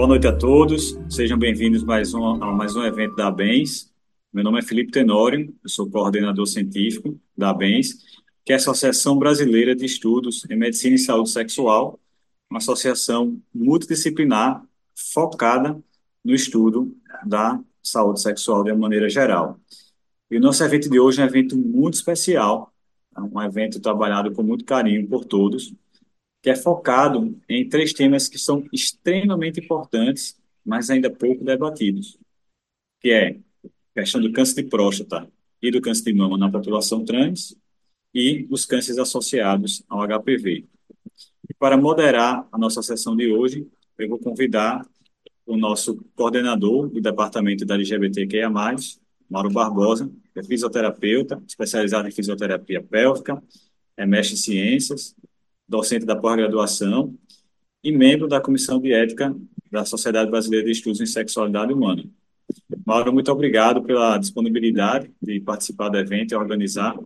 Boa noite a todos, sejam bem-vindos mais um, a mais um evento da ABENS. Meu nome é Felipe Tenório, eu sou coordenador científico da ABENS, que é a Associação Brasileira de Estudos em Medicina e Saúde Sexual, uma associação multidisciplinar focada no estudo da saúde sexual de uma maneira geral. E o nosso evento de hoje é um evento muito especial, é um evento trabalhado com muito carinho por todos, que é focado em três temas que são extremamente importantes, mas ainda pouco debatidos, que é a questão do câncer de próstata e do câncer de mama na população trans e os cânceres associados ao HPV. E para moderar a nossa sessão de hoje, eu vou convidar o nosso coordenador do departamento da LGBTQIA+, Mauro Barbosa, é fisioterapeuta, especializado em fisioterapia pélvica, é mestre em ciências, docente da pós-graduação e membro da Comissão de Ética da Sociedade Brasileira de Estudos em Sexualidade Humana. Mauro, muito obrigado pela disponibilidade de participar do evento e organizar.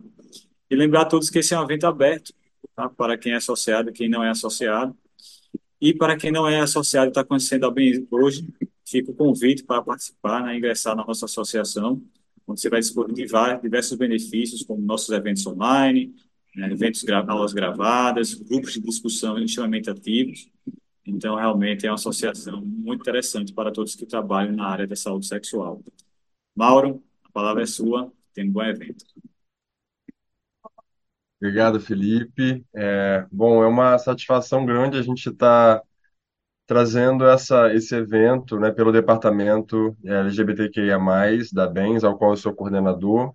E lembrar a todos que esse é um evento aberto tá? para quem é associado e quem não é associado. E para quem não é associado e está conhecendo a bem hoje, fica o convite para participar, né, ingressar na nossa associação, onde você vai disponibilizar diversos benefícios, como nossos eventos online, né, eventos, aulas gravadas, grupos de discussão extremamente ativos. Então, realmente é uma associação muito interessante para todos que trabalham na área da saúde sexual. Mauro, a palavra é sua. Tem um bom evento. Obrigado, Felipe. É, bom, é uma satisfação grande a gente estar tá trazendo essa, esse evento né, pelo departamento LGBTQIA+, da BENS, ao qual eu sou coordenador.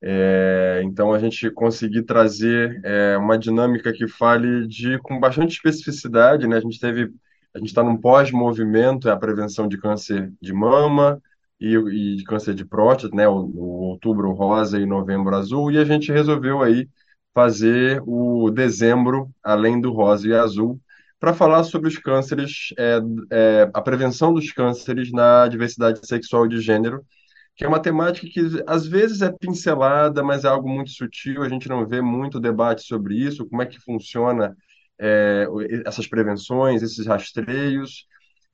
É, então, a gente conseguir trazer é, uma dinâmica que fale de com bastante especificidade, né? A gente teve, a gente está num pós-movimento, é a prevenção de câncer de mama e, e de câncer de próstata, né? O, o outubro rosa e novembro azul, e a gente resolveu aí fazer o dezembro além do rosa e azul para falar sobre os cânceres, é, é, a prevenção dos cânceres na diversidade sexual e de gênero que é uma temática que às vezes é pincelada, mas é algo muito sutil, a gente não vê muito debate sobre isso, como é que funciona é, essas prevenções, esses rastreios,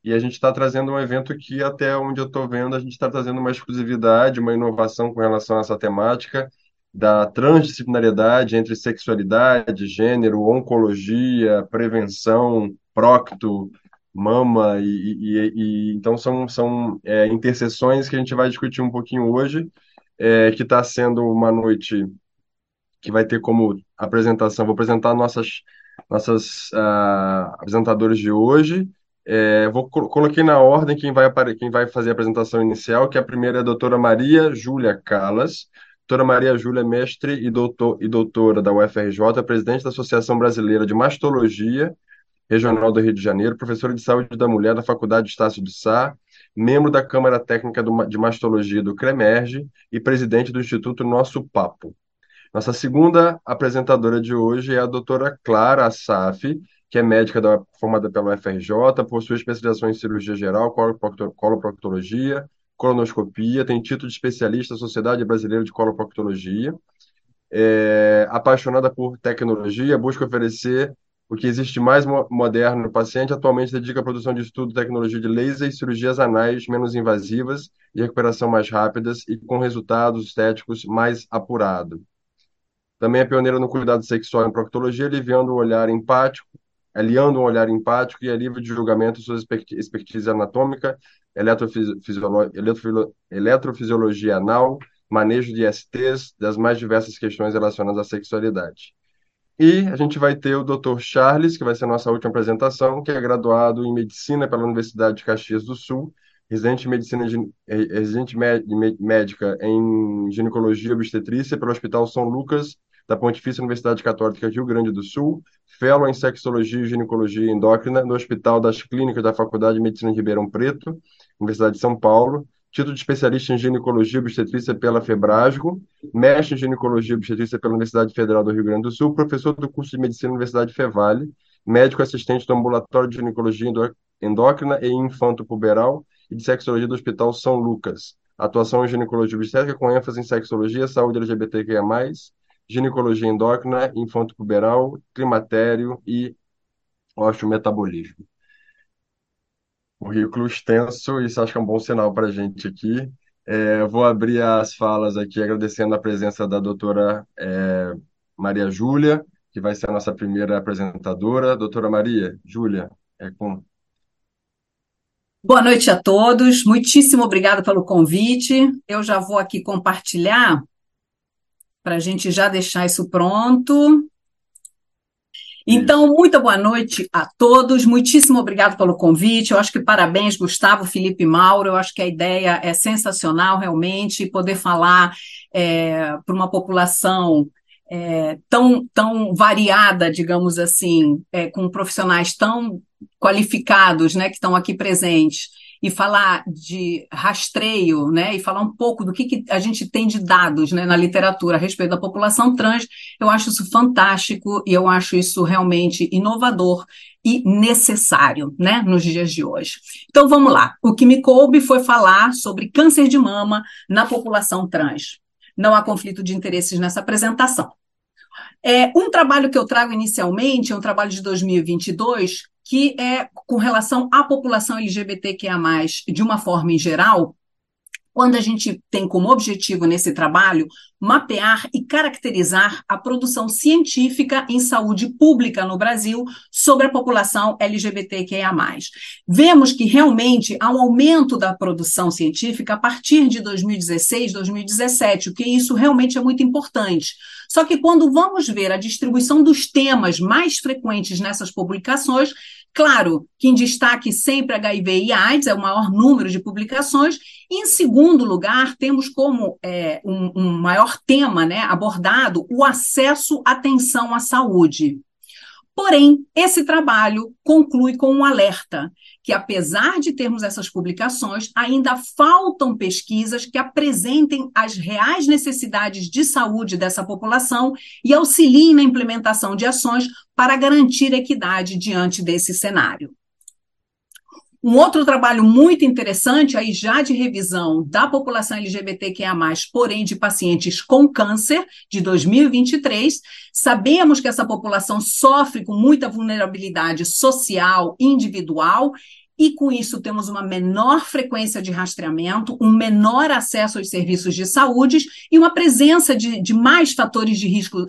e a gente está trazendo um evento que, até onde eu estou vendo, a gente está trazendo uma exclusividade, uma inovação com relação a essa temática da transdisciplinariedade entre sexualidade, gênero, oncologia, prevenção, procto, mama e, e, e então são são é, interseções que a gente vai discutir um pouquinho hoje é, que está sendo uma noite que vai ter como apresentação. Vou apresentar nossas nossas uh, de hoje. É, vou coloquei na ordem quem vai quem vai fazer a apresentação inicial que a primeira é a doutora Maria Júlia Calas doutora Maria Júlia mestre e doutor e doutora da UFRJ presidente da Associação Brasileira de Mastologia Regional do Rio de Janeiro, professora de Saúde da Mulher da Faculdade Estácio de Sá, membro da Câmara Técnica de Mastologia do CREMERGE e presidente do Instituto Nosso Papo. Nossa segunda apresentadora de hoje é a doutora Clara Assaf, que é médica da, formada pela UFRJ, possui especialização em cirurgia geral, coloproctologia, colonoscopia, tem título de especialista da Sociedade Brasileira de Coloproctologia, é apaixonada por tecnologia, busca oferecer o que existe mais moderno no paciente atualmente dedica à produção de estudo, tecnologia de laser e cirurgias anais menos invasivas, de recuperação mais rápidas e com resultados estéticos mais apurados. Também é pioneira no cuidado sexual em proctologia, aliviando o olhar empático, aliando um olhar empático e alívio de julgamento suas expertise anatômica, eletrofisiologia anal, manejo de STs, das mais diversas questões relacionadas à sexualidade. E a gente vai ter o Dr. Charles, que vai ser a nossa última apresentação, que é graduado em Medicina pela Universidade de Caxias do Sul, residente Medicina eh, residente médica em Ginecologia e Obstetrícia pelo Hospital São Lucas da Pontifícia Universidade Católica Rio Grande do Sul, fellow em Sexologia e Ginecologia Endócrina no Hospital das Clínicas da Faculdade de Medicina de Ribeirão Preto, Universidade de São Paulo, título de especialista em ginecologia e obstetrícia pela Febrasgo, mestre em ginecologia e obstetrícia pela Universidade Federal do Rio Grande do Sul, professor do curso de medicina na Universidade Fevale, médico assistente do ambulatório de ginecologia endócrina e infanto-puberal e de sexologia do Hospital São Lucas. Atuação em ginecologia obstétrica com ênfase em sexologia, saúde LGBTQIA+, ginecologia endócrina, infanto-puberal, climatério e osteometabolismo. Currículo extenso, isso acho que é um bom sinal para a gente aqui. É, vou abrir as falas aqui agradecendo a presença da doutora é, Maria Júlia, que vai ser a nossa primeira apresentadora. Doutora Maria, Júlia, é com Boa noite a todos, muitíssimo obrigada pelo convite. Eu já vou aqui compartilhar para a gente já deixar isso pronto. Então, muito boa noite a todos, muitíssimo obrigado pelo convite. Eu acho que parabéns, Gustavo, Felipe Mauro. Eu acho que a ideia é sensacional, realmente, poder falar é, para uma população é, tão, tão variada, digamos assim, é, com profissionais tão qualificados, né, que estão aqui presentes, e falar de rastreio, né, e falar um pouco do que, que a gente tem de dados, né, na literatura a respeito da população trans, eu acho isso fantástico e eu acho isso realmente inovador e necessário, né, nos dias de hoje. Então vamos lá. O que me coube foi falar sobre câncer de mama na população trans. Não há conflito de interesses nessa apresentação. É, um trabalho que eu trago inicialmente é um trabalho de 2022 que é com relação à população LGBTQIA+, de uma forma em geral, quando a gente tem como objetivo nesse trabalho mapear e caracterizar a produção científica em saúde pública no Brasil sobre a população LGBTQIA. Vemos que realmente há um aumento da produção científica a partir de 2016, 2017, o que isso realmente é muito importante. Só que quando vamos ver a distribuição dos temas mais frequentes nessas publicações, Claro que em destaque sempre HIV e AIDS, é o maior número de publicações. E, em segundo lugar, temos como é, um, um maior tema né, abordado o acesso à atenção à saúde. Porém, esse trabalho conclui com um alerta que, apesar de termos essas publicações, ainda faltam pesquisas que apresentem as reais necessidades de saúde dessa população e auxiliem na implementação de ações para garantir equidade diante desse cenário. Um outro trabalho muito interessante, aí já de revisão da população LGBTQIA, porém de pacientes com câncer, de 2023. Sabemos que essa população sofre com muita vulnerabilidade social, individual, e com isso temos uma menor frequência de rastreamento, um menor acesso aos serviços de saúde e uma presença de, de mais fatores de risco,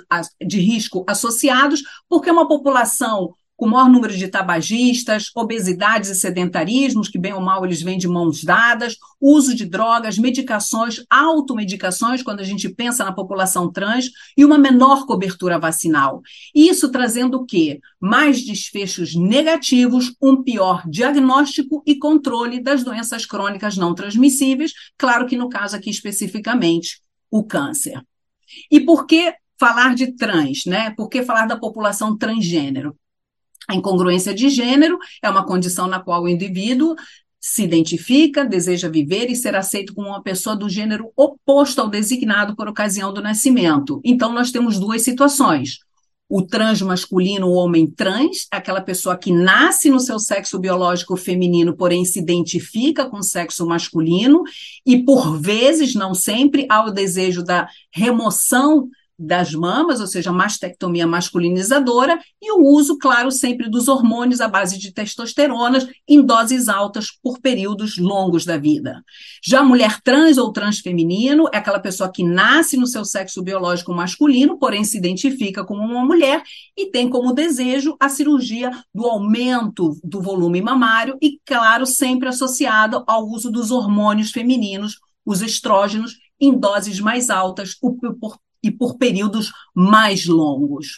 de risco associados, porque é uma população com maior número de tabagistas, obesidades e sedentarismos, que bem ou mal eles vêm de mãos dadas, uso de drogas, medicações, automedicações, quando a gente pensa na população trans, e uma menor cobertura vacinal. Isso trazendo o quê? Mais desfechos negativos, um pior diagnóstico e controle das doenças crônicas não transmissíveis, claro que no caso aqui especificamente, o câncer. E por que falar de trans, né? Por que falar da população transgênero? A incongruência de gênero é uma condição na qual o indivíduo se identifica, deseja viver e ser aceito como uma pessoa do gênero oposto ao designado por ocasião do nascimento. Então, nós temos duas situações. O transmasculino, o homem trans, aquela pessoa que nasce no seu sexo biológico feminino, porém se identifica com o sexo masculino, e por vezes, não sempre, há o desejo da remoção das mamas, ou seja, mastectomia masculinizadora, e o uso, claro, sempre dos hormônios à base de testosterona em doses altas por períodos longos da vida. Já a mulher trans ou transfeminino é aquela pessoa que nasce no seu sexo biológico masculino, porém se identifica como uma mulher e tem como desejo a cirurgia do aumento do volume mamário e, claro, sempre associado ao uso dos hormônios femininos, os estrógenos, em doses mais altas por, e por períodos mais longos.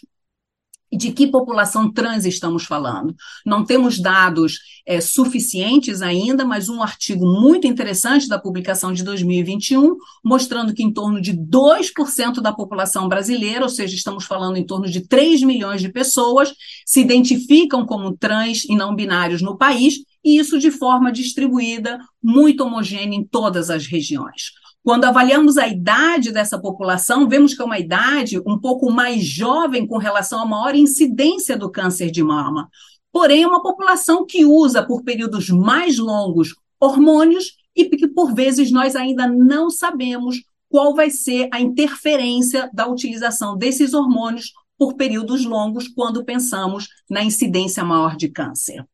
De que população trans estamos falando? Não temos dados é, suficientes ainda, mas um artigo muito interessante da publicação de 2021, mostrando que em torno de 2% da população brasileira, ou seja, estamos falando em torno de 3 milhões de pessoas, se identificam como trans e não binários no país, e isso de forma distribuída, muito homogênea em todas as regiões. Quando avaliamos a idade dessa população, vemos que é uma idade um pouco mais jovem com relação à maior incidência do câncer de mama. Porém, é uma população que usa por períodos mais longos hormônios e que, por vezes, nós ainda não sabemos qual vai ser a interferência da utilização desses hormônios por períodos longos quando pensamos na incidência maior de câncer.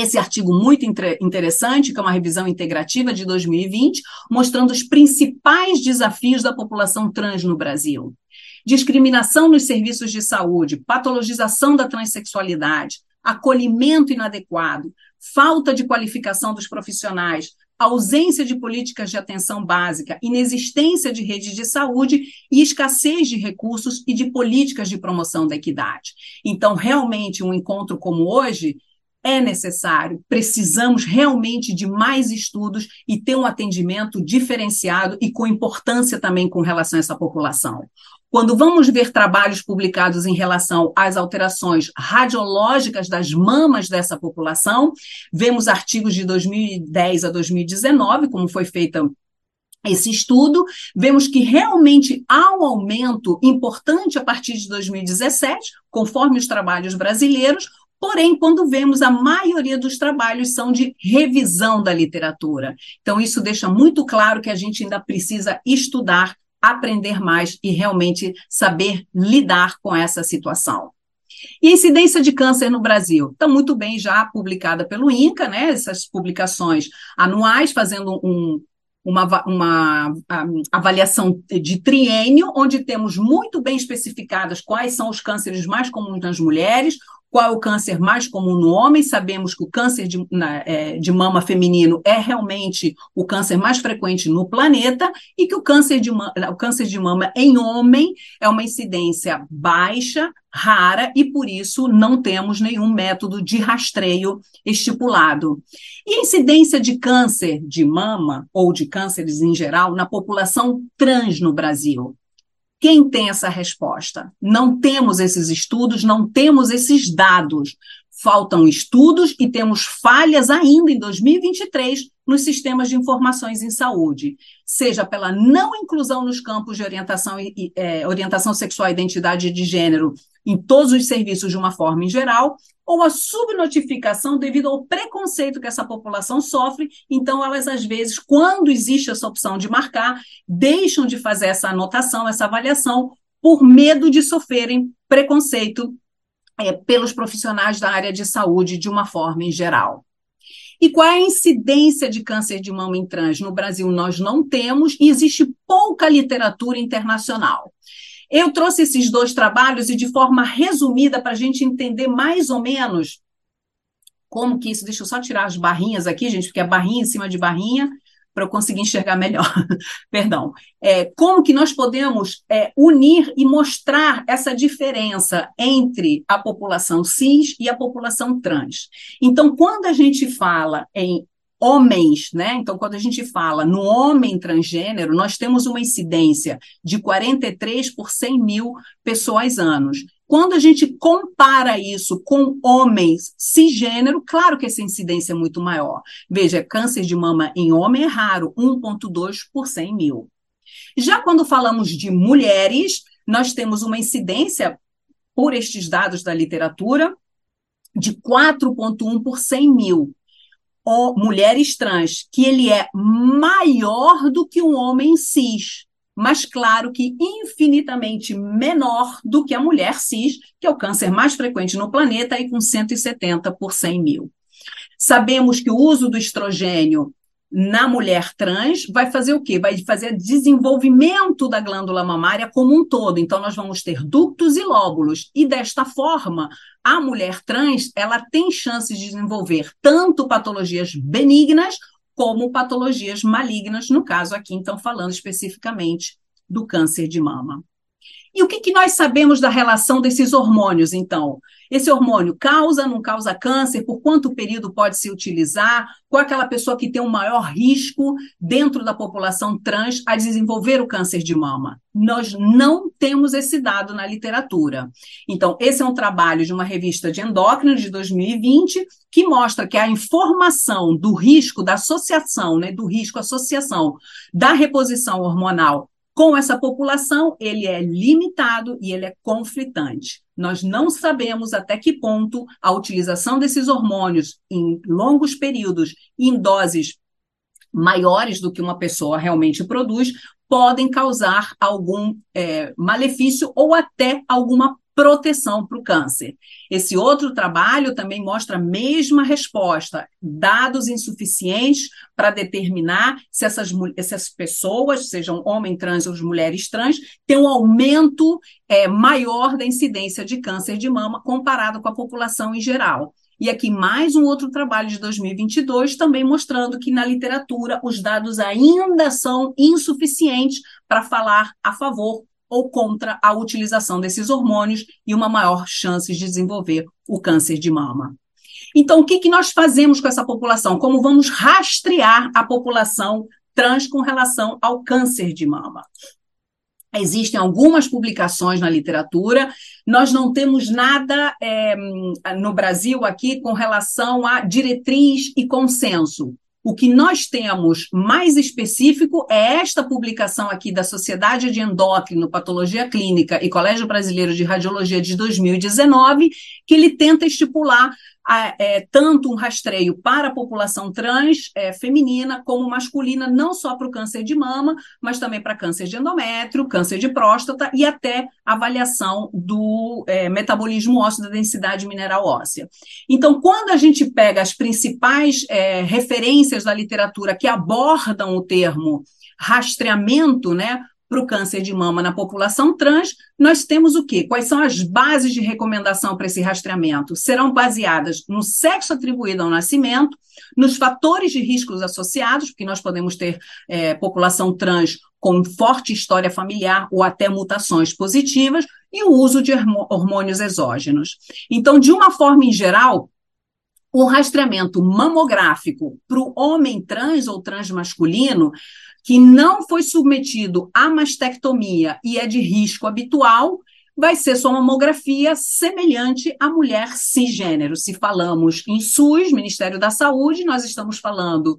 Esse artigo muito interessante, que é uma revisão integrativa de 2020, mostrando os principais desafios da população trans no Brasil. Discriminação nos serviços de saúde, patologização da transexualidade, acolhimento inadequado, falta de qualificação dos profissionais, ausência de políticas de atenção básica, inexistência de redes de saúde e escassez de recursos e de políticas de promoção da equidade. Então, realmente, um encontro como hoje é necessário, precisamos realmente de mais estudos e ter um atendimento diferenciado e com importância também com relação a essa população. Quando vamos ver trabalhos publicados em relação às alterações radiológicas das mamas dessa população, vemos artigos de 2010 a 2019, como foi feita esse estudo, vemos que realmente há um aumento importante a partir de 2017, conforme os trabalhos brasileiros, Porém, quando vemos, a maioria dos trabalhos são de revisão da literatura. Então, isso deixa muito claro que a gente ainda precisa estudar aprender mais e realmente saber lidar com essa situação. E a incidência de câncer no Brasil está muito bem já publicada pelo INCA, né? Essas publicações anuais, fazendo um, uma, uma avaliação de triênio, onde temos muito bem especificadas quais são os cânceres mais comuns nas mulheres, qual é o câncer mais comum no homem? Sabemos que o câncer de, na, é, de, mama feminino é realmente o câncer mais frequente no planeta e que o câncer, de, o câncer de mama em homem é uma incidência baixa, rara e por isso não temos nenhum método de rastreio estipulado. E a incidência de câncer de mama ou de cânceres em geral na população trans no Brasil? Quem tem essa resposta? Não temos esses estudos, não temos esses dados. Faltam estudos e temos falhas ainda em 2023 nos sistemas de informações em saúde, seja pela não inclusão nos campos de orientação, é, orientação sexual e identidade de gênero em todos os serviços de uma forma em geral, ou a subnotificação devido ao preconceito que essa população sofre. Então, elas, às vezes, quando existe essa opção de marcar, deixam de fazer essa anotação, essa avaliação, por medo de sofrerem preconceito é, pelos profissionais da área de saúde de uma forma em geral. E qual é a incidência de câncer de mama em trans? No Brasil, nós não temos e existe pouca literatura internacional. Eu trouxe esses dois trabalhos e de forma resumida para a gente entender mais ou menos como que isso. Deixa eu só tirar as barrinhas aqui, gente, porque é barrinha em cima de barrinha para eu conseguir enxergar melhor. Perdão. É, como que nós podemos é, unir e mostrar essa diferença entre a população cis e a população trans? Então, quando a gente fala em homens, né? Então, quando a gente fala no homem transgênero, nós temos uma incidência de 43 por 100 mil pessoas anos. Quando a gente compara isso com homens cisgênero, claro que essa incidência é muito maior. Veja, câncer de mama em homem é raro, 1,2 por 100 mil. Já quando falamos de mulheres, nós temos uma incidência, por estes dados da literatura, de 4,1 por 100 mil ou mulheres trans, que ele é maior do que um homem cis, mas claro que infinitamente menor do que a mulher cis, que é o câncer mais frequente no planeta, e com 170 por 100 mil. Sabemos que o uso do estrogênio na mulher trans vai fazer o quê? Vai fazer desenvolvimento da glândula mamária como um todo. Então, nós vamos ter ductos e lóbulos. E desta forma, a mulher trans ela tem chances de desenvolver tanto patologias benignas como patologias malignas, no caso aqui, então, falando especificamente do câncer de mama. E o que, que nós sabemos da relação desses hormônios, então? Esse hormônio causa, não causa câncer? Por quanto período pode se utilizar? Qual é aquela pessoa que tem um maior risco dentro da população trans a desenvolver o câncer de mama? Nós não temos esse dado na literatura. Então, esse é um trabalho de uma revista de endócrino de 2020 que mostra que a informação do risco da associação, né, do risco associação da reposição hormonal com essa população, ele é limitado e ele é conflitante. Nós não sabemos até que ponto a utilização desses hormônios em longos períodos, em doses maiores do que uma pessoa realmente produz, podem causar algum é, malefício ou até alguma proteção para o câncer. Esse outro trabalho também mostra a mesma resposta, dados insuficientes para determinar se essas, essas pessoas, sejam homens trans ou mulheres trans, têm um aumento é, maior da incidência de câncer de mama comparado com a população em geral. E aqui mais um outro trabalho de 2022, também mostrando que na literatura os dados ainda são insuficientes para falar a favor ou contra a utilização desses hormônios e uma maior chance de desenvolver o câncer de mama. Então, o que, que nós fazemos com essa população? Como vamos rastrear a população trans com relação ao câncer de mama? Existem algumas publicações na literatura, nós não temos nada é, no Brasil aqui com relação a diretriz e consenso. O que nós temos mais específico é esta publicação aqui da Sociedade de Endócrino, Patologia Clínica e Colégio Brasileiro de Radiologia de 2019, que ele tenta estipular é, tanto um rastreio para a população trans é, feminina como masculina, não só para o câncer de mama, mas também para câncer de endométrio, câncer de próstata e até avaliação do é, metabolismo ósseo da densidade mineral óssea. Então, quando a gente pega as principais é, referências da literatura que abordam o termo rastreamento, né? Para o câncer de mama na população trans, nós temos o quê? Quais são as bases de recomendação para esse rastreamento? Serão baseadas no sexo atribuído ao nascimento, nos fatores de riscos associados, porque nós podemos ter é, população trans com forte história familiar ou até mutações positivas, e o uso de hormônios exógenos. Então, de uma forma em geral, o rastreamento mamográfico para o homem trans ou transmasculino que não foi submetido à mastectomia e é de risco habitual, vai ser sua mamografia semelhante à mulher cisgênero. Se falamos em SUS, Ministério da Saúde, nós estamos falando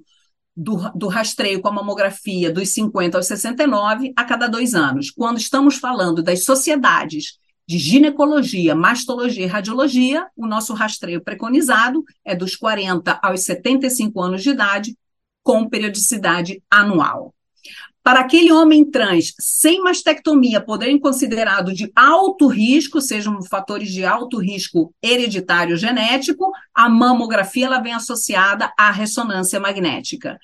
do, do, rastreio com a mamografia dos 50 aos 69 a cada dois anos. Quando estamos falando das sociedades de ginecologia, mastologia e radiologia, o nosso rastreio preconizado é dos 40 aos 75 anos de idade, com periodicidade anual. Para aquele homem trans sem mastectomia poderem considerado de alto risco, sejam fatores de alto risco hereditário genético, a mamografia ela vem associada à ressonância magnética.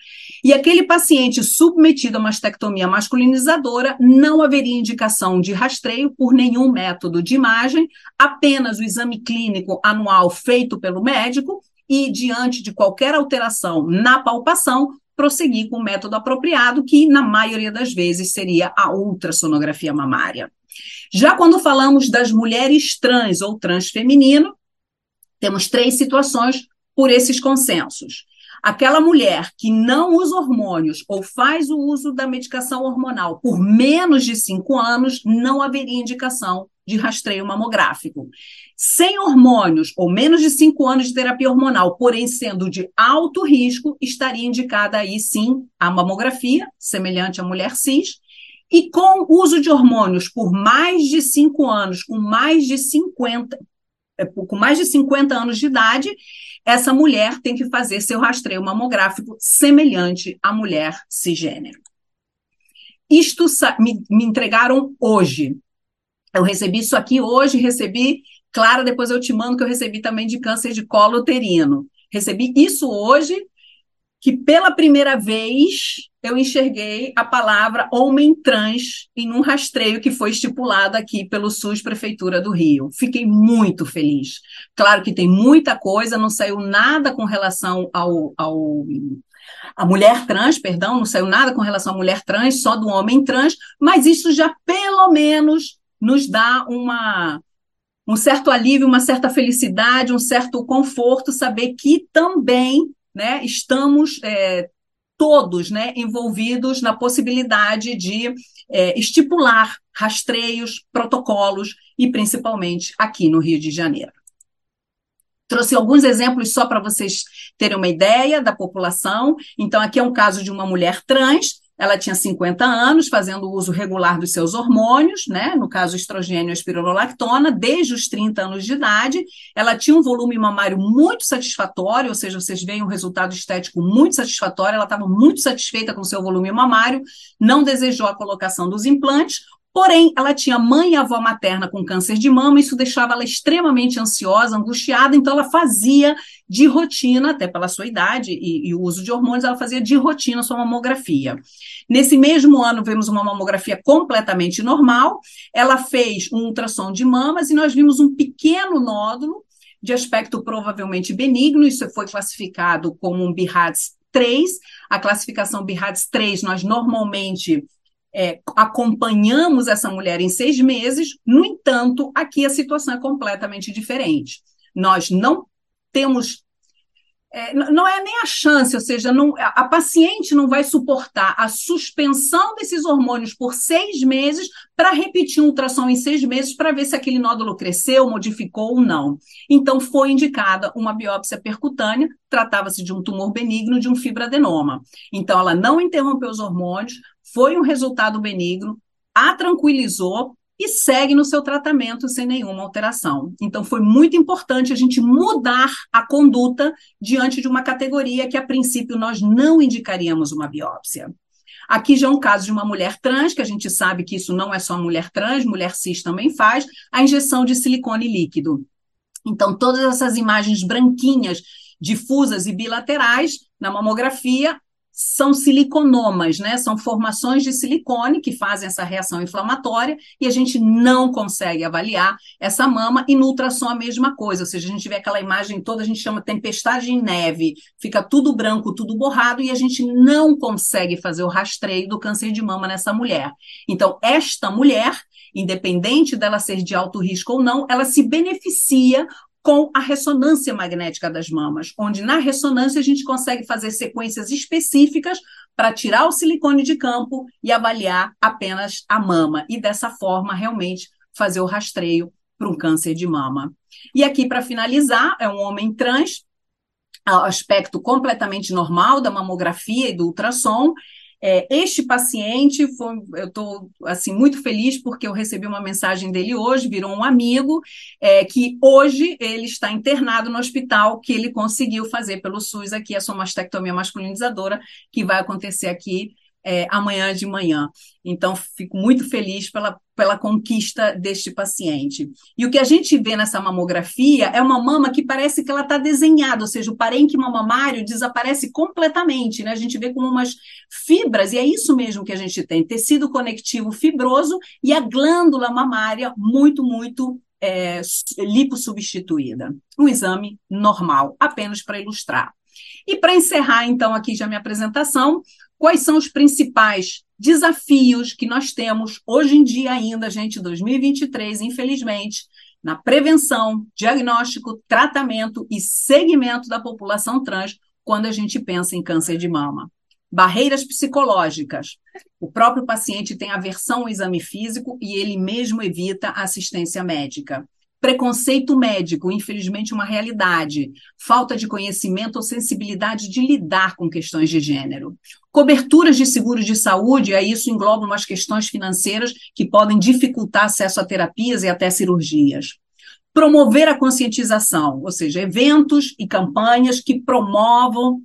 E aquele paciente submetido a mastectomia masculinizadora, não haveria indicação de rastreio por nenhum método de imagem, apenas o exame clínico anual feito pelo médico e, diante de qualquer alteração na palpação, prosseguir com o método apropriado, que na maioria das vezes seria a ultrassonografia mamária. Já quando falamos das mulheres trans ou transfeminino, temos três situações por esses consensos. Aquela mulher que não usa hormônios ou faz o uso da medicação hormonal por menos de cinco anos, não haveria indicação de rastreio mamográfico. Sem hormônios ou menos de cinco anos de terapia hormonal, porém sendo de alto risco, estaria indicada aí sim a mamografia, semelhante à mulher cis, e com uso de hormônios por mais de cinco anos, com mais de 50, é, com mais de 50 anos de idade, essa mulher tem que fazer seu rastreio mamográfico semelhante à mulher cisgênero. Isto me, me entregaram hoje. Eu recebi isso aqui hoje, recebi Clara, depois eu te mando que eu recebi também de câncer de colo uterino. Recebi isso hoje, que pela primeira vez eu enxerguei a palavra homem trans em um rastreio que foi estipulado aqui pelo SUS Prefeitura do Rio. Fiquei muito feliz. Claro que tem muita coisa, não saiu nada com relação ao, ao a mulher trans, perdão, não saiu nada com relação à mulher trans, só do homem trans, mas isso já pelo menos nos dá uma um certo alívio, uma certa felicidade, um certo conforto, saber que também né, estamos é, todos né, envolvidos na possibilidade de é, estipular rastreios, protocolos e principalmente aqui no Rio de Janeiro. Trouxe alguns exemplos só para vocês terem uma ideia da população. Então, aqui é um caso de uma mulher trans ela tinha 50 anos, fazendo uso regular dos seus hormônios, né? no caso estrogênio e espirulolactona, desde os 30 anos de idade. Ela tinha um volume mamário muito satisfatório, ou seja, vocês veem um resultado estético muito satisfatório, ela estava muito satisfeita com o seu volume mamário, não desejou a colocação dos implantes, Porém, ela tinha mãe e avó materna com câncer de mama, isso deixava ela extremamente ansiosa, angustiada, então ela fazia de rotina, até pela sua idade e, e, o uso de hormônios, ela fazia de rotina sua mamografia. Nesse mesmo ano, vemos uma mamografia completamente normal, ela fez um ultrassom de mamas e nós vimos um pequeno nódulo de aspecto provavelmente benigno, isso foi classificado como um BIRADS 3. A classificação BIRADS 3, nós normalmente é, acompanhamos essa mulher em seis meses, no entanto, aqui a situação é completamente diferente. Nós não temos é, não é nem a chance, ou seja, não, a paciente não vai suportar a suspensão desses hormônios por seis meses para repetir um ultrassom em seis meses para ver se aquele nódulo cresceu, modificou ou não. Então, foi indicada uma biópsia percutânea, tratava-se de um tumor benigno, de um fibradenoma. Então, ela não interrompeu os hormônios, foi um resultado benigno, a tranquilizou, e segue no seu tratamento sem nenhuma alteração. Então, foi muito importante a gente mudar a conduta diante de uma categoria que, a princípio, nós não indicaríamos uma biópsia. Aqui já é um caso de uma mulher trans, que a gente sabe que isso não é só mulher trans, mulher cis também faz, a injeção de silicone líquido. Então, todas essas imagens branquinhas, difusas e bilaterais na mamografia são siliconomas, né? São formações de silicone que fazem essa reação inflamatória e a gente não consegue avaliar essa mama e no ultrassom a mesma coisa, ou seja, a gente vê aquela imagem toda, a gente chama tempestade em neve, fica tudo branco, tudo borrado e a gente não consegue fazer o rastreio do câncer de mama nessa mulher. Então, esta mulher independente dela ser de alto risco ou não, ela se beneficia com a ressonância magnética das mamas, onde na ressonância a gente consegue fazer sequências específicas para tirar o silicone de campo e avaliar apenas a mama, e dessa forma realmente fazer o rastreio para um câncer de mama. E aqui, para finalizar, é um homem trans, aspecto completamente normal da mamografia e do ultrassom, é, este paciente, foi, eu estou assim muito feliz porque eu recebi uma mensagem dele hoje, virou um amigo, é, que hoje ele está internado no hospital que ele conseguiu fazer pelo SUS aqui a sua mastectomia masculinizadora, que vai acontecer aqui é, amanhã de manhã. Então, fico muito feliz pela, pela conquista deste paciente. E o que a gente vê nessa mamografia é uma mama que parece que ela está desenhada, ou seja, o parênquima mamário desaparece completamente, né? A gente vê como umas fibras, e é isso mesmo que a gente tem: tecido conectivo fibroso e a glândula mamária muito, muito é. Um exame normal, apenas para ilustrar. E para encerrar, então, aqui já minha apresentação, quais são os principais desafios que nós temos hoje em dia ainda, gente, 2023, infelizmente, na prevenção, diagnóstico, tratamento e segmento da população trans quando a gente pensa em câncer de mama. Barreiras psicológicas. O próprio paciente tem aversão ao exame físico e ele mesmo evita assistência médica. Preconceito médico, infelizmente, uma realidade. Falta de conhecimento ou sensibilidade de lidar com questões de gênero. Coberturas de seguros de saúde, aí isso engloba umas questões financeiras que podem dificultar acesso a terapias e até cirurgias. Promover a conscientização, ou seja, eventos e campanhas que promovam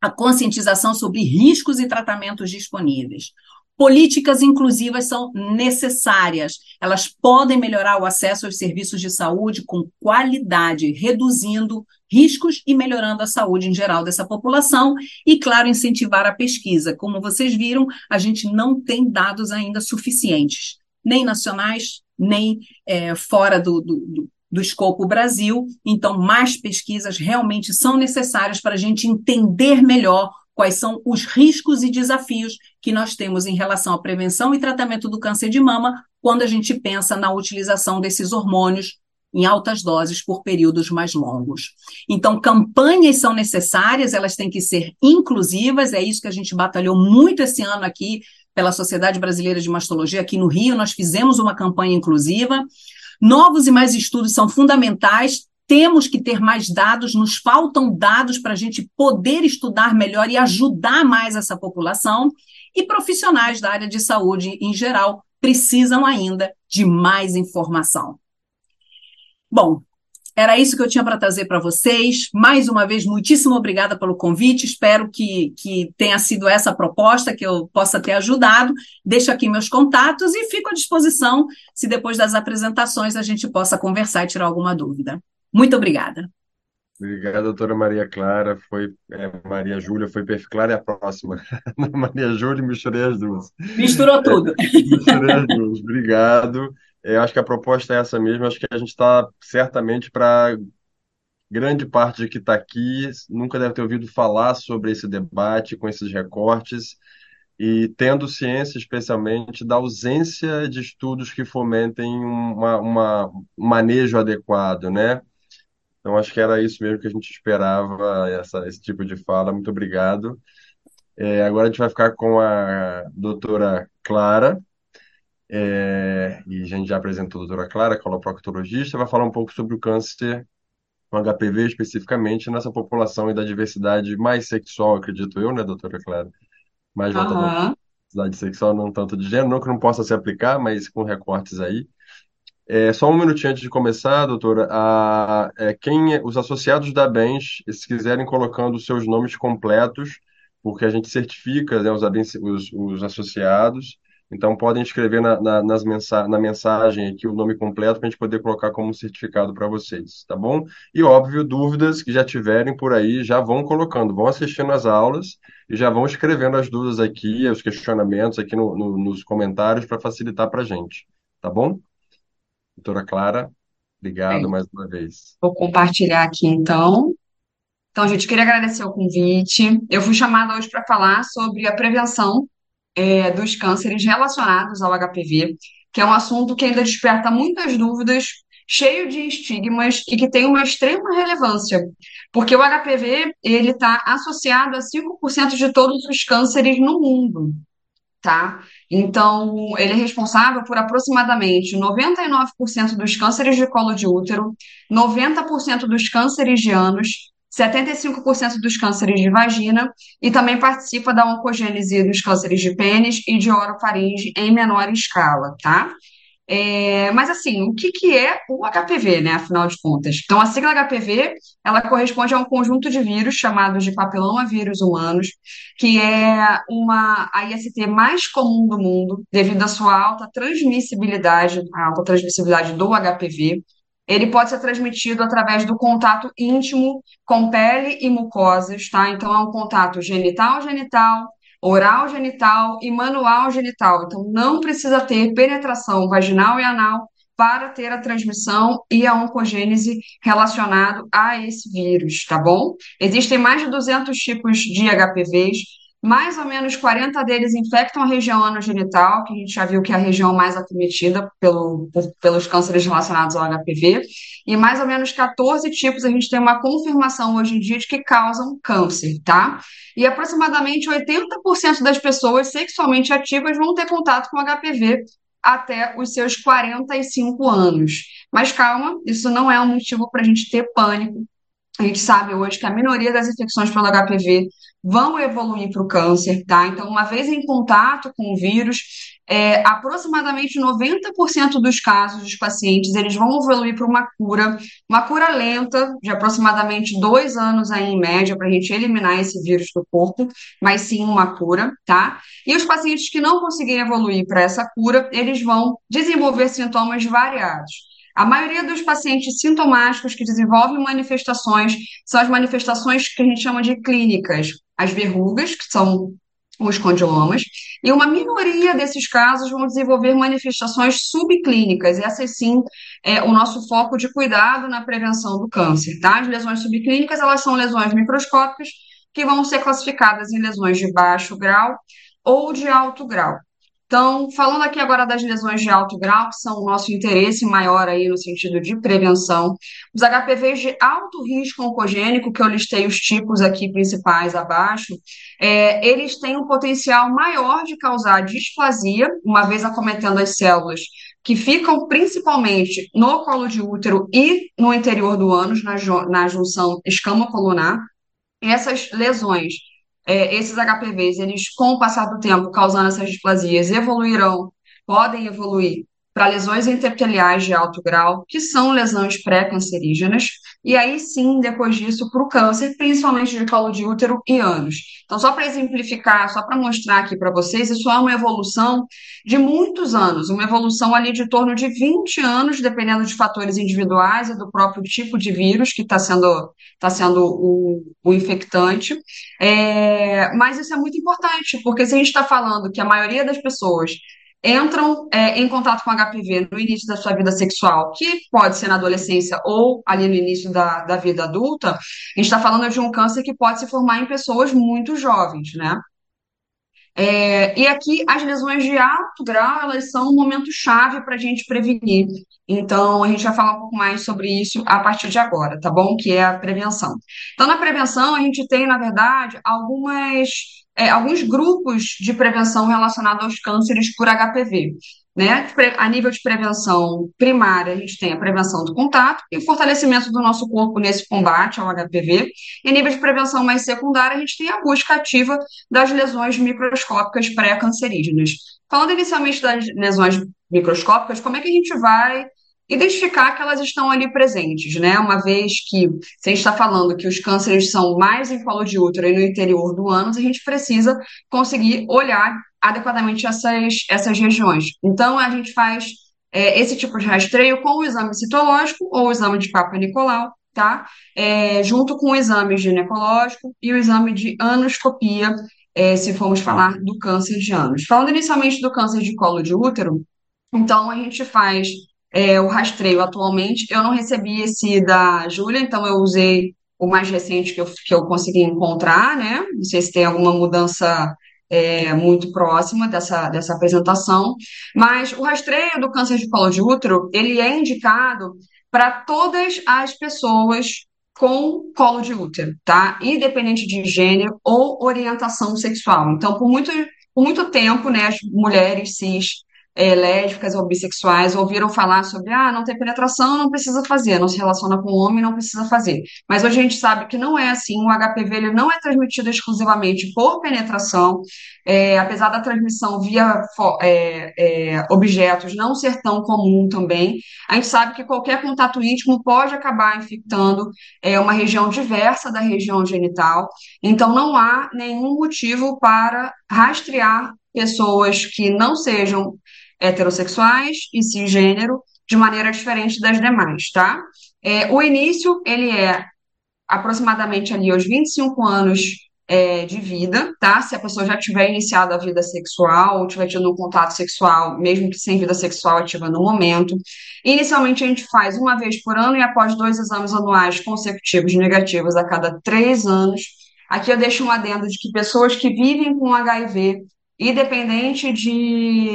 a conscientização sobre riscos e tratamentos disponíveis. Políticas inclusivas são necessárias. Elas podem melhorar o acesso aos serviços de saúde com qualidade, reduzindo riscos e melhorando a saúde em geral dessa população. E, claro, incentivar a pesquisa. Como vocês viram, a gente não tem dados ainda suficientes, nem nacionais, nem é, fora do, do, do do escopo Brasil, então mais pesquisas realmente são necessárias para a gente entender melhor quais são os riscos e desafios que nós temos em relação à prevenção e tratamento do câncer de mama quando a gente pensa na utilização desses hormônios em altas doses por períodos mais longos. Então, campanhas são necessárias, elas têm que ser inclusivas, é isso que a gente batalhou muito esse ano aqui pela Sociedade Brasileira de Mastologia, aqui no Rio, nós fizemos uma campanha inclusiva. Novos e mais estudos são fundamentais, temos que ter mais dados, nos faltam dados para a gente poder estudar melhor e ajudar mais essa população. E profissionais da área de saúde em geral precisam ainda de mais informação. Bom, era isso que eu tinha para trazer para vocês. Mais uma vez, muitíssimo obrigada pelo convite. Espero que, que tenha sido essa a proposta, que eu possa ter ajudado. Deixo aqui meus contatos e fico à disposição se depois das apresentações a gente possa conversar e tirar alguma dúvida. Muito obrigada. Obrigado, doutora Maria Clara. Foi é, Maria Júlia, foi perfeito. Clara é a próxima. Maria Júlia, misturei as duas. Misturou tudo. É, misturei as duas. Obrigado. É, eu acho que a proposta é essa mesmo. Acho que a gente está certamente para grande parte de que está aqui nunca deve ter ouvido falar sobre esse debate com esses recortes e tendo ciência, especialmente, da ausência de estudos que fomentem um manejo adequado, né? Então, acho que era isso mesmo que a gente esperava, essa, esse tipo de fala. Muito obrigado. É, agora a gente vai ficar com a doutora Clara, é, e a gente já apresentou a doutora Clara, que é vai falar um pouco sobre o câncer, o HPV especificamente, nessa população e da diversidade mais sexual, acredito eu, né, doutora Clara? Mais voltada à diversidade sexual, não tanto de gênero, não que não possa se aplicar, mas com recortes aí. É, só um minutinho antes de começar, doutora, a, é, quem, os associados da Bens, se quiserem colocando os seus nomes completos, porque a gente certifica, né, os, os, os associados, então podem escrever na, na, nas mensa na mensagem aqui o nome completo para a gente poder colocar como certificado para vocês, tá bom? E óbvio, dúvidas que já tiverem por aí, já vão colocando, vão assistindo as aulas e já vão escrevendo as dúvidas aqui, os questionamentos aqui no, no- nos comentários para facilitar para a gente, tá bom? Doutora Clara, obrigado Bem, mais uma vez. vou compartilhar aqui então. Então, gente, queria agradecer o convite. Eu fui chamada hoje para falar sobre a prevenção é, dos cânceres relacionados ao HPV, que é um assunto que ainda desperta muitas dúvidas, cheio de estigmas e que tem uma extrema relevância, porque o HPV ele está associado a 5% de todos os cânceres no mundo tá? Então, ele é responsável por aproximadamente 99% dos cânceres de colo de útero, 90% dos cânceres de ânus, 75% dos cânceres de vagina e também participa da oncogênese dos cânceres de pênis e de orofaringe em menor escala, tá? É, mas assim, o que, que é o HPV, né, afinal de contas? Então, a sigla HPV, ela corresponde a um conjunto de vírus chamados de papilomavírus humanos, que é uma a IST mais comum do mundo, devido à sua alta transmissibilidade, a alta transmissibilidade do HPV. Ele pode ser transmitido através do contato íntimo com pele e mucosas, tá? Então, é um contato genital-genital, oral genital e manual genital. Então, não precisa ter penetração vaginal e anal para ter a transmissão e a oncogênese relacionado a esse vírus, tá bom? Existem mais de 200 tipos de HPVs, mais ou menos 40 deles infectam a região anogenital, que a gente já viu que é a região mais acometida pelo, pelos cânceres relacionados ao HPV, e mais ou menos 14 tipos a gente tem uma confirmação hoje em dia de que causam câncer, tá? E aproximadamente 80% das pessoas sexualmente ativas vão ter contato com HPV até os seus 45 anos. Mas calma, isso não é um motivo para a gente ter pânico. A gente sabe hoje que a minoria das infecções pelo HPV vão evoluir para o câncer, tá? Então, uma vez em contato com o vírus, é, aproximadamente 90% dos casos dos pacientes, eles vão evoluir para uma cura, uma cura lenta, de aproximadamente dois anos aí em média, para a gente eliminar esse vírus do corpo, mas sim uma cura, tá? E os pacientes que não conseguirem evoluir para essa cura, eles vão desenvolver sintomas variados. A maioria dos pacientes sintomáticos que desenvolvem manifestações são as manifestações que a gente chama de clínicas, as verrugas, que são os condilomas, e uma minoria desses casos vão desenvolver manifestações subclínicas, e essas sim é o nosso foco de cuidado na prevenção do câncer, tá? As lesões subclínicas, elas são lesões microscópicas que vão ser classificadas em lesões de baixo grau ou de alto grau. Então, falando aqui agora das lesões de alto grau, que são o nosso interesse maior aí no sentido de prevenção, os HPVs de alto risco oncogênico, que eu listei os tipos aqui principais abaixo, é, eles têm um potencial maior de causar displasia, uma vez acometendo as células que ficam principalmente no colo de útero e no interior do ânus, na, na junção escamo-colunar. Essas lesões é, esses HPVs, eles, com o passar do tempo, causando essas displasias, evoluirão, podem evoluir para lesões interteliais de alto grau, que são lesões pré-cancerígenas, e aí sim, depois disso, para o câncer, principalmente de colo de útero e ânus. Então, só para exemplificar, só para mostrar aqui para vocês, isso é uma evolução de muitos anos, uma evolução ali de torno de 20 anos, dependendo de fatores individuais e do próprio tipo de vírus que está sendo, tá sendo o, o infectante. É, mas isso é muito importante, porque se a gente está falando que a maioria das pessoas entram é, em contato com HPV no início da sua vida sexual, que pode ser na adolescência ou ali no início da, da vida adulta, a gente está falando de um câncer que pode se formar em pessoas muito jovens, né? É, e aqui as lesões de alto grau, elas são um momento chave para a gente prevenir. Então, a gente vai falar um pouco mais sobre isso a partir de agora, tá bom? Que é a prevenção. Então, na prevenção, a gente tem, na verdade, algumas é, alguns grupos de prevenção relacionados aos cânceres por HPV. Né? A nível de prevenção primária, a gente tem a prevenção do contato e o fortalecimento do nosso corpo nesse combate ao HPV. E a nível de prevenção mais secundária, a gente tem a busca ativa das lesões microscópicas pré-cancerígenas. Falando inicialmente das lesões microscópicas, como é que a gente vai identificar que elas estão ali presentes, né? Uma vez que, se a gente está falando que os cânceres são mais em colo de útero e no interior do ânus, a gente precisa conseguir olhar adequadamente essas, essas regiões. Então, a gente faz é, esse tipo de rastreio com o exame citológico ou o exame de Papa Nicolau, tá? É, junto com o exame ginecológico e o exame de anoscopia, é, se formos falar do câncer de ânus. Falando inicialmente do câncer de colo de útero, então a gente faz é, o rastreio atualmente. Eu não recebi esse da Júlia, então eu usei o mais recente que eu, que eu consegui encontrar, né? Não sei se tem alguma mudança é, muito próxima dessa, dessa apresentação, mas o rastreio do câncer de colo de útero, ele é indicado para todas as pessoas com colo de útero, tá? Independente de gênero ou orientação sexual. Então, por muito, por muito tempo, né, as mulheres cis é, lésbicas ou bissexuais ouviram falar sobre, ah, não tem penetração, não precisa fazer, não se relaciona com homem, não precisa fazer. Mas hoje a gente sabe que não é assim, o HPV ele não é transmitido exclusivamente por penetração, é, apesar da transmissão via é, é, objetos não ser tão comum também, a gente sabe que qualquer contato íntimo pode acabar infectando é, uma região diversa da região genital, então não há nenhum motivo para rastrear pessoas que não sejam heterossexuais e cisgênero de maneira diferente das demais, tá? É, o início, ele é aproximadamente ali aos 25 anos é, de vida, tá? Se a pessoa já tiver iniciado a vida sexual ou tiver tido um contato sexual, mesmo que sem vida sexual ativa no momento. Inicialmente a gente faz uma vez por ano e após dois exames anuais consecutivos negativos a cada três anos. Aqui eu deixo um adendo de que pessoas que vivem com HIV independente de,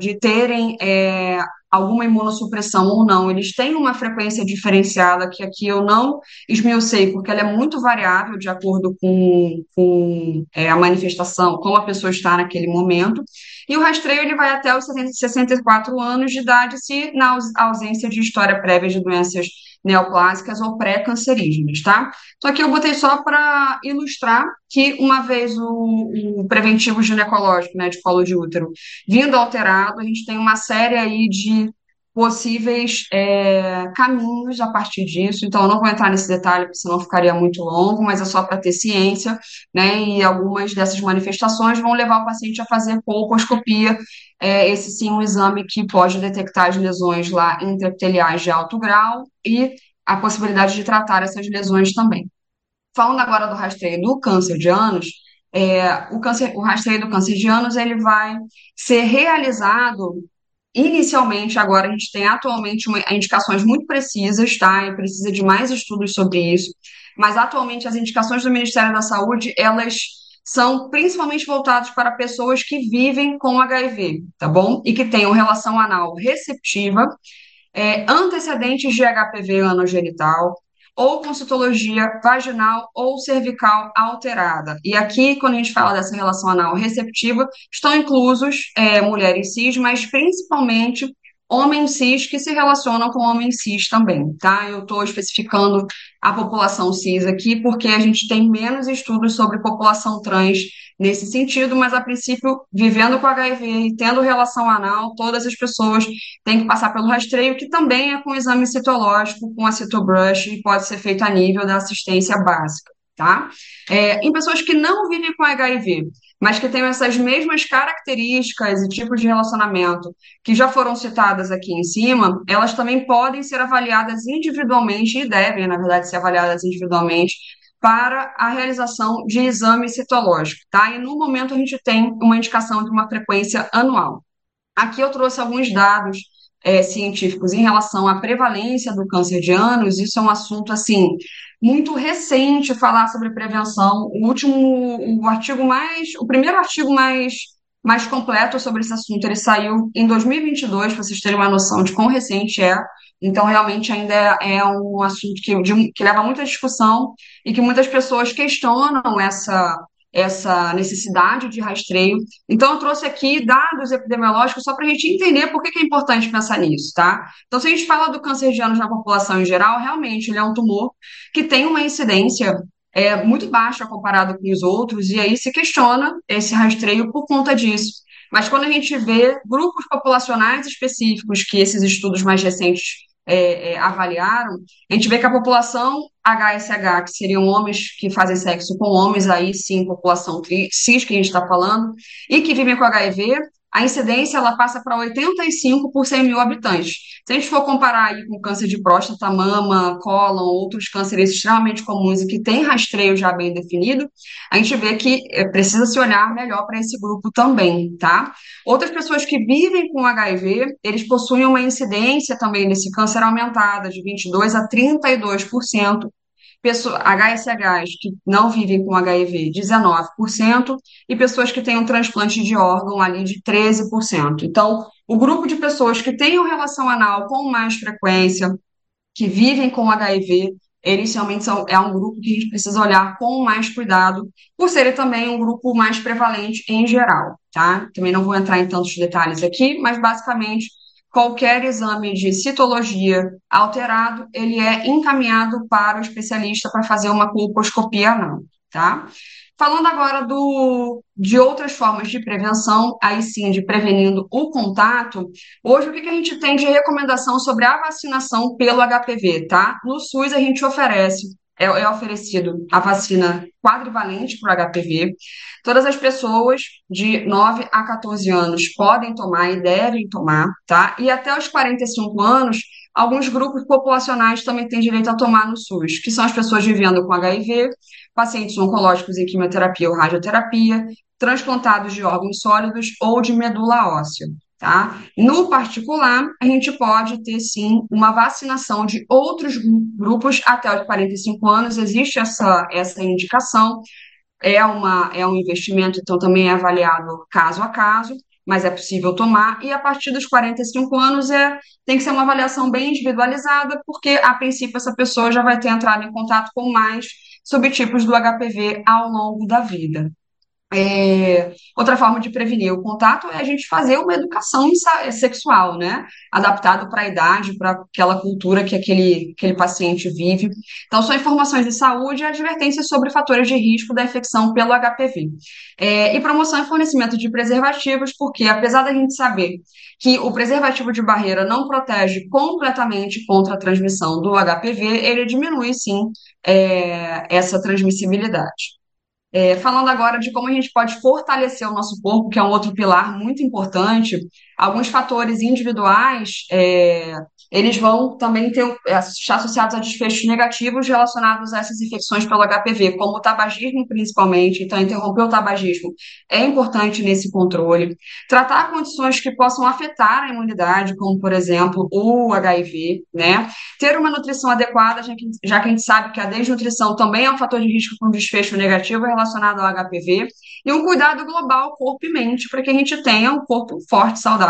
de terem é, alguma imunossupressão ou não, eles têm uma frequência diferenciada que aqui eu não esmiucei, porque ela é muito variável de acordo com, com é, a manifestação, como a pessoa está naquele momento. E o rastreio ele vai até os 64 anos de idade, se na ausência de história prévia de doenças neoplásicas ou pré-cancerígenas, tá? Então aqui eu botei só para ilustrar que uma vez o, o, preventivo ginecológico, né, de colo de útero, vindo alterado, a gente tem uma série aí de possíveis é, caminhos a partir disso. Então, eu não vou entrar nesse detalhe, porque senão ficaria muito longo, mas é só para ter ciência, né? E algumas dessas manifestações vão levar o paciente a fazer colposcopia, é, esse sim um exame que pode detectar as lesões lá intraepiteliais de alto grau e a possibilidade de tratar essas lesões também. Falando agora do rastreio do câncer de ânus, é, o, câncer, o rastreio do câncer de ânus ele vai ser realizado Inicialmente, agora a gente tem atualmente uma, indicações muito precisas, tá? E precisa de mais estudos sobre isso. Mas atualmente as indicações do Ministério da Saúde, elas são principalmente voltadas para pessoas que vivem com HIV, tá bom? E que tenham relação anal receptiva, é, antecedentes de HPV anogenital, ou com citologia vaginal ou cervical alterada. E aqui, quando a gente fala dessa relação anal receptiva, estão inclusos é, mulheres cis, mas principalmente homens cis que se relacionam com homens cis também, tá? Eu estou especificando a população cis aqui porque a gente tem menos estudos sobre população trans nesse sentido, mas a princípio, vivendo com HIV e tendo relação anal, todas as pessoas têm que passar pelo rastreio, que também é com exame citológico, com a citobrush, e pode ser feito a nível da assistência básica, tá? É, em pessoas que não vivem com HIV, mas que tenham essas mesmas características e tipos de relacionamento que já foram citadas aqui em cima, elas também podem ser avaliadas individualmente e devem, na verdade, ser avaliadas individualmente para a realização de exame citológico, tá? E no momento a gente tem uma indicação de uma frequência anual. Aqui eu trouxe alguns dados é, científicos em relação à prevalência do câncer de ânus, isso é um assunto, assim, muito recente falar sobre prevenção. O último, o artigo mais, o primeiro artigo mais, mais completo sobre esse assunto, ele saiu em 2022, para vocês terem uma noção de quão recente é. Então, realmente, ainda é, é um assunto que, de, que leva muita discussão e que muitas pessoas questionam essa, essa necessidade de rastreio. Então, eu trouxe aqui dados epidemiológicos só para a gente entender por que, que, é importante pensar nisso, tá? Então, se a gente fala do câncer de anos na população em geral, realmente ele é um tumor que tem uma incidência é, muito baixa comparado com os outros, e aí se questiona esse rastreio por conta disso. Mas quando a gente vê grupos populacionais específicos que esses estudos mais recentes é, é, avaliaram, a gente vê que a população HSH, que seriam homens que fazem sexo com homens, aí sim, população cis que a gente está falando, e que vivem com HIV, a incidência ela passa para 85 por 100 mil habitantes. Se a gente for comparar aí com câncer de próstata, mama, cólon, outros cânceres extremamente comuns e que tem rastreio já bem definido, a gente vê que é, precisa se olhar melhor para esse grupo também, tá? Outras pessoas que vivem com HIV, eles possuem uma incidência também desse câncer aumentada de 22 a 32% HSHs que não vivem com HIV, 19%, e pessoas que têm um transplante de órgão ali de 13%. Então, o grupo de pessoas que têm relação anal com mais frequência, que vivem com HIV, eles realmente são, é um grupo que a gente precisa olhar com mais cuidado, por serem também um grupo mais prevalente em geral, tá? Também não vou entrar em tantos detalhes aqui, mas basicamente qualquer exame de citologia alterado, ele é encaminhado para o especialista para fazer uma colposcopia anal, tá? Falando agora do, de outras formas de prevenção, aí sim, de prevenindo o contato, hoje o que, que a gente tem de recomendação sobre a vacinação pelo HPV, tá? No SUS a gente oferece é, é oferecido a vacina quadrivalente para o HPV. Todas as pessoas de 9 a 14 anos podem tomar e devem tomar, tá? E até os 45 anos, alguns grupos populacionais também têm direito a tomar no SUS, que são as pessoas vivendo com HIV, pacientes oncológicos em quimioterapia ou radioterapia, transplantados de órgãos sólidos ou de medula óssea. Tá? No particular, a gente pode ter sim uma vacinação de outros grupos até os 45 anos, existe essa, essa indicação, é, uma, é um investimento, então também é avaliado caso a caso, mas é possível tomar, e a partir dos 45 anos é, tem que ser uma avaliação bem individualizada, porque a princípio essa pessoa já vai ter entrado em contato com mais subtipos do HPV ao longo da vida. É, outra forma de prevenir o contato é a gente fazer uma educação sexual, né? Adaptado para a idade, para aquela cultura que aquele, aquele paciente vive. Então, são informações de saúde e advertências sobre fatores de risco da infecção pelo HPV. É, e promoção e fornecimento de preservativos, porque apesar da gente saber que o preservativo de barreira não protege completamente contra a transmissão do HPV, ele diminui sim é, essa transmissibilidade. É, falando agora de como a gente pode fortalecer o nosso corpo, que é um outro pilar muito importante, alguns fatores individuais é, eles vão também ter, é, estar associados a desfechos negativos relacionados a essas infecções pelo HPV, como o tabagismo, principalmente. Então, interromper o tabagismo é importante nesse controle. Tratar condições que possam afetar a imunidade, como, por exemplo, o HIV, né? Ter uma nutrição adequada, já que, já que a gente sabe que a desnutrição também é um fator de risco para um desfecho negativo relacionado ao HPV. E um cuidado global, corpo e mente, para que a gente tenha um corpo forte, saudável,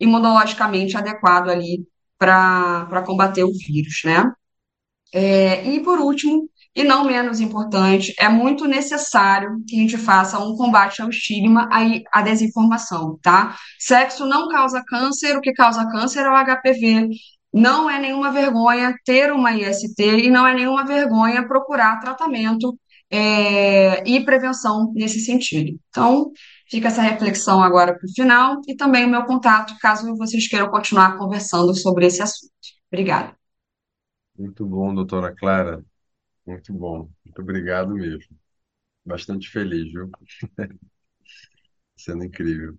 imunologicamente adequado ali para combater o vírus, né? É, e por último, e não menos importante, é muito necessário que a gente faça um combate ao estigma e à desinformação, tá? Sexo não causa câncer, o que causa câncer é o HPV. Não é nenhuma vergonha ter uma IST e não é nenhuma vergonha procurar tratamento é, e prevenção nesse sentido. Então, fica essa reflexão agora para o final e também o meu contato, caso vocês queiram continuar conversando sobre esse assunto. Obrigada. Muito bom, doutora Clara. Muito bom. Muito obrigado mesmo. Bastante feliz, viu? Sendo incrível.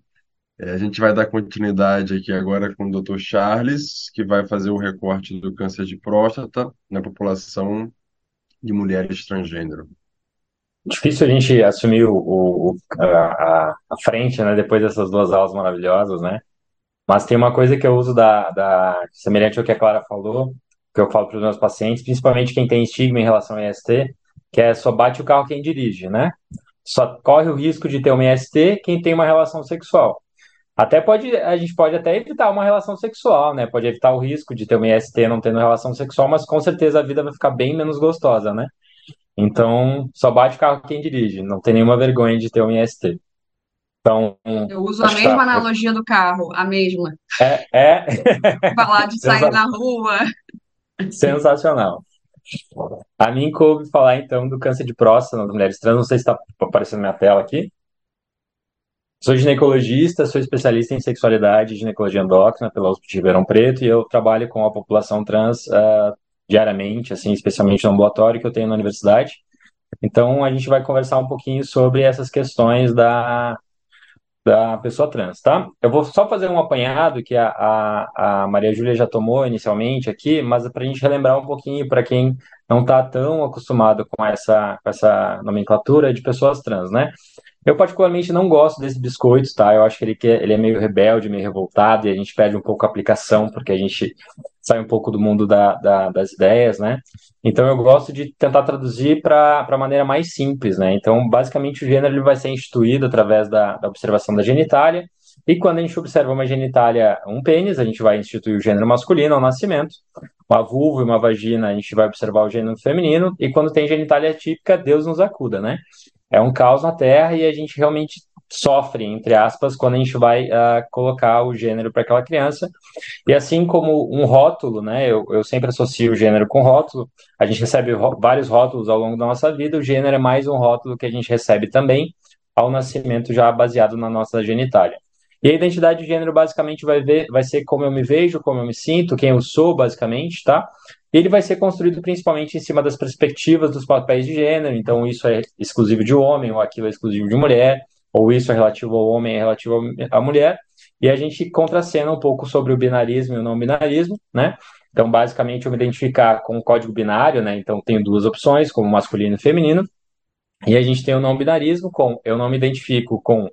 É, a gente vai dar continuidade aqui agora com o Dr. Charles, que vai fazer o recorte do câncer de próstata na população de mulheres transgênero. Difícil a gente assumir o, o- a, a frente, né, depois dessas duas aulas maravilhosas, né? Mas tem uma coisa que eu uso da, da semelhante ao que a Clara falou, que eu falo para os meus pacientes, principalmente quem tem estigma em relação ao IST, que é só bate o carro quem dirige, né? Só corre o risco de ter um IST quem tem uma relação sexual. Até pode, a gente pode até evitar uma relação sexual, né? Pode evitar o risco de ter um IST não tendo relação sexual, mas com certeza a vida vai ficar bem menos gostosa, né? Então, só bate o carro quem dirige, não tem nenhuma vergonha de ter um IST. Então, Eu uso a mesma tá. analogia do carro, a mesma. É, é Falar de sair na rua. sensacional. A mim coube falar então do câncer de próstata nas mulheres trans. Não sei se está aparecendo na minha tela aqui. Sou ginecologista, sou especialista em sexualidade e ginecologia endócrina pela USP de Ribeirão Preto e eu trabalho com a população trans uh, diariamente, assim, especialmente no ambulatório que eu tenho na universidade. Então a gente vai conversar um pouquinho sobre essas questões da da pessoa trans, tá? Eu vou só fazer um apanhado que a, a, a Maria Júlia já tomou inicialmente aqui, mas para a gente relembrar um pouquinho para quem não está tão acostumado com essa, com essa nomenclatura de pessoas trans, né? Eu particularmente não gosto desse biscoito, tá? Eu acho que ele, quer, ele é meio rebelde, meio revoltado, e a gente perde um pouco a aplicação, porque a gente sai um pouco do mundo da, da, das ideias, né? Então eu gosto de tentar traduzir para a maneira mais simples, né? Então, basicamente, o gênero ele vai ser instituído através da, da observação da genitália, e quando a gente observa uma genitália, um pênis, a gente vai instituir o gênero masculino ao nascimento, uma vulva e uma vagina, a gente vai observar o gênero feminino, e quando tem genitália típica, Deus nos acuda, né? É um caos na Terra e a gente realmente sofre, entre aspas, quando a gente vai uh, colocar o gênero para aquela criança. E assim como um rótulo, né? Eu, eu sempre associo o gênero com rótulo. A gente recebe vários rótulos ao longo da nossa vida. O gênero é mais um rótulo que a gente recebe também ao nascimento, já baseado na nossa genitália. E a identidade de gênero basicamente vai ver, vai ser como eu me vejo, como eu me sinto, quem eu sou, basicamente, tá? Ele vai ser construído principalmente em cima das perspectivas dos papéis de gênero, então isso é exclusivo de homem, ou aquilo é exclusivo de mulher, ou isso é relativo ao homem, é relativo à mulher, e a gente contracena um pouco sobre o binarismo e o não binarismo, né? Então, basicamente, eu me identificar com o código binário, né? Então, tenho duas opções, como masculino e feminino, e a gente tem o não binarismo com eu não me identifico com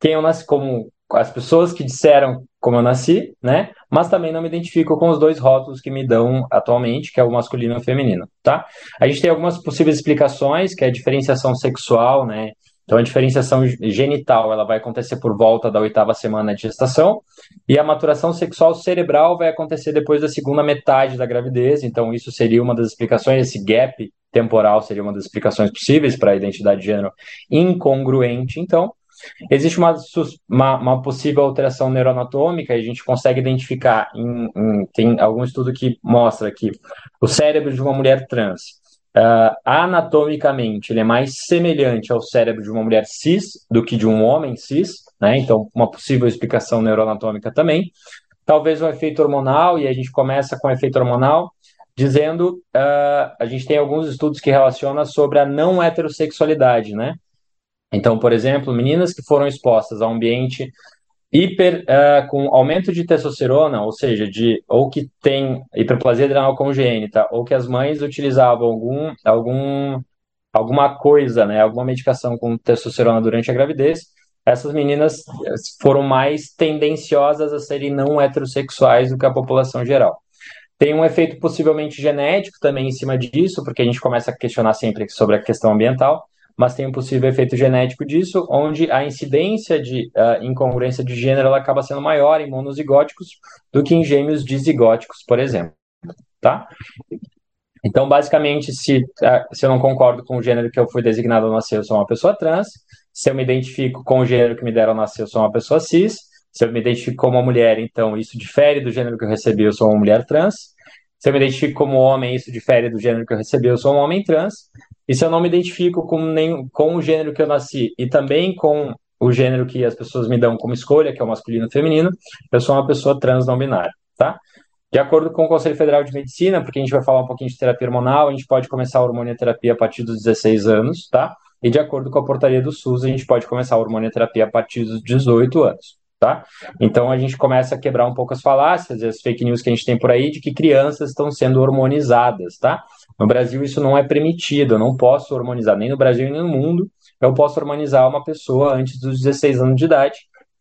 quem eu nasci como as pessoas que disseram como eu nasci, né? Mas também não me identifico com os dois rótulos que me dão atualmente, que é o masculino e o feminino, tá? A gente tem algumas possíveis explicações, que é a diferenciação sexual, né? Então, a diferenciação genital ela vai acontecer por volta da oitava semana de gestação, e a maturação sexual cerebral vai acontecer depois da segunda metade da gravidez. Então, isso seria uma das explicações, esse gap temporal seria uma das explicações possíveis para a identidade de gênero incongruente. Então, Existe uma, uma, uma, possível alteração neuroanatômica e a gente consegue identificar, em, em, tem algum estudo que mostra que o cérebro de uma mulher trans, uh, anatomicamente, ele é mais semelhante ao cérebro de uma mulher cis do que de um homem cis, né? Então, uma possível explicação neuroanatômica também. Talvez um efeito hormonal, e a gente começa com o efeito hormonal, dizendo, uh, a gente tem alguns estudos que relacionam sobre a não heterossexualidade, né? Então, por exemplo, meninas que foram expostas a um ambiente hiper uh, com aumento de testosterona, ou seja, de ou que tem hiperplasia adrenal congênita, ou que as mães utilizavam algum algum alguma coisa, né, alguma medicação com testosterona durante a gravidez, essas meninas foram mais tendenciosas a serem não heterossexuais do que a população geral. Tem um efeito possivelmente genético também em cima disso, porque a gente começa a questionar sempre sobre a questão ambiental mas tem um possível efeito genético disso, onde a incidência de uh, incongruência de gênero ela acaba sendo maior em monozigóticos do que em gêmeos dizigóticos, por exemplo. Tá? Então, basicamente, se, uh, se eu não concordo com o gênero que eu fui designado ao nascer, eu sou uma pessoa trans. Se eu me identifico com o gênero que me deram ao nascer, eu sou uma pessoa cis. Se eu me identifico como uma mulher, então isso difere do gênero que eu recebi, eu sou uma mulher trans. Se eu me identifico como homem, isso difere do gênero que eu recebi, eu sou um homem trans. E se eu não me identifico com, nem, com o gênero que eu nasci e também com o gênero que as pessoas me dão como escolha, que é o masculino e feminino, eu sou uma pessoa trans não binária, tá? De acordo com o Conselho Federal de Medicina, porque a gente vai falar um pouquinho de terapia hormonal, a gente pode começar a hormonioterapia a partir dos 16 anos, tá? E de acordo com a portaria do SUS, a gente pode começar a hormonioterapia a partir dos 18 anos, tá? Então a gente começa a quebrar um pouco as falácias e as fake news que a gente tem por aí de que crianças estão sendo hormonizadas, tá? No Brasil isso não é permitido, eu não posso hormonizar nem no Brasil nem no mundo, eu posso hormonizar uma pessoa antes dos 16 anos de idade,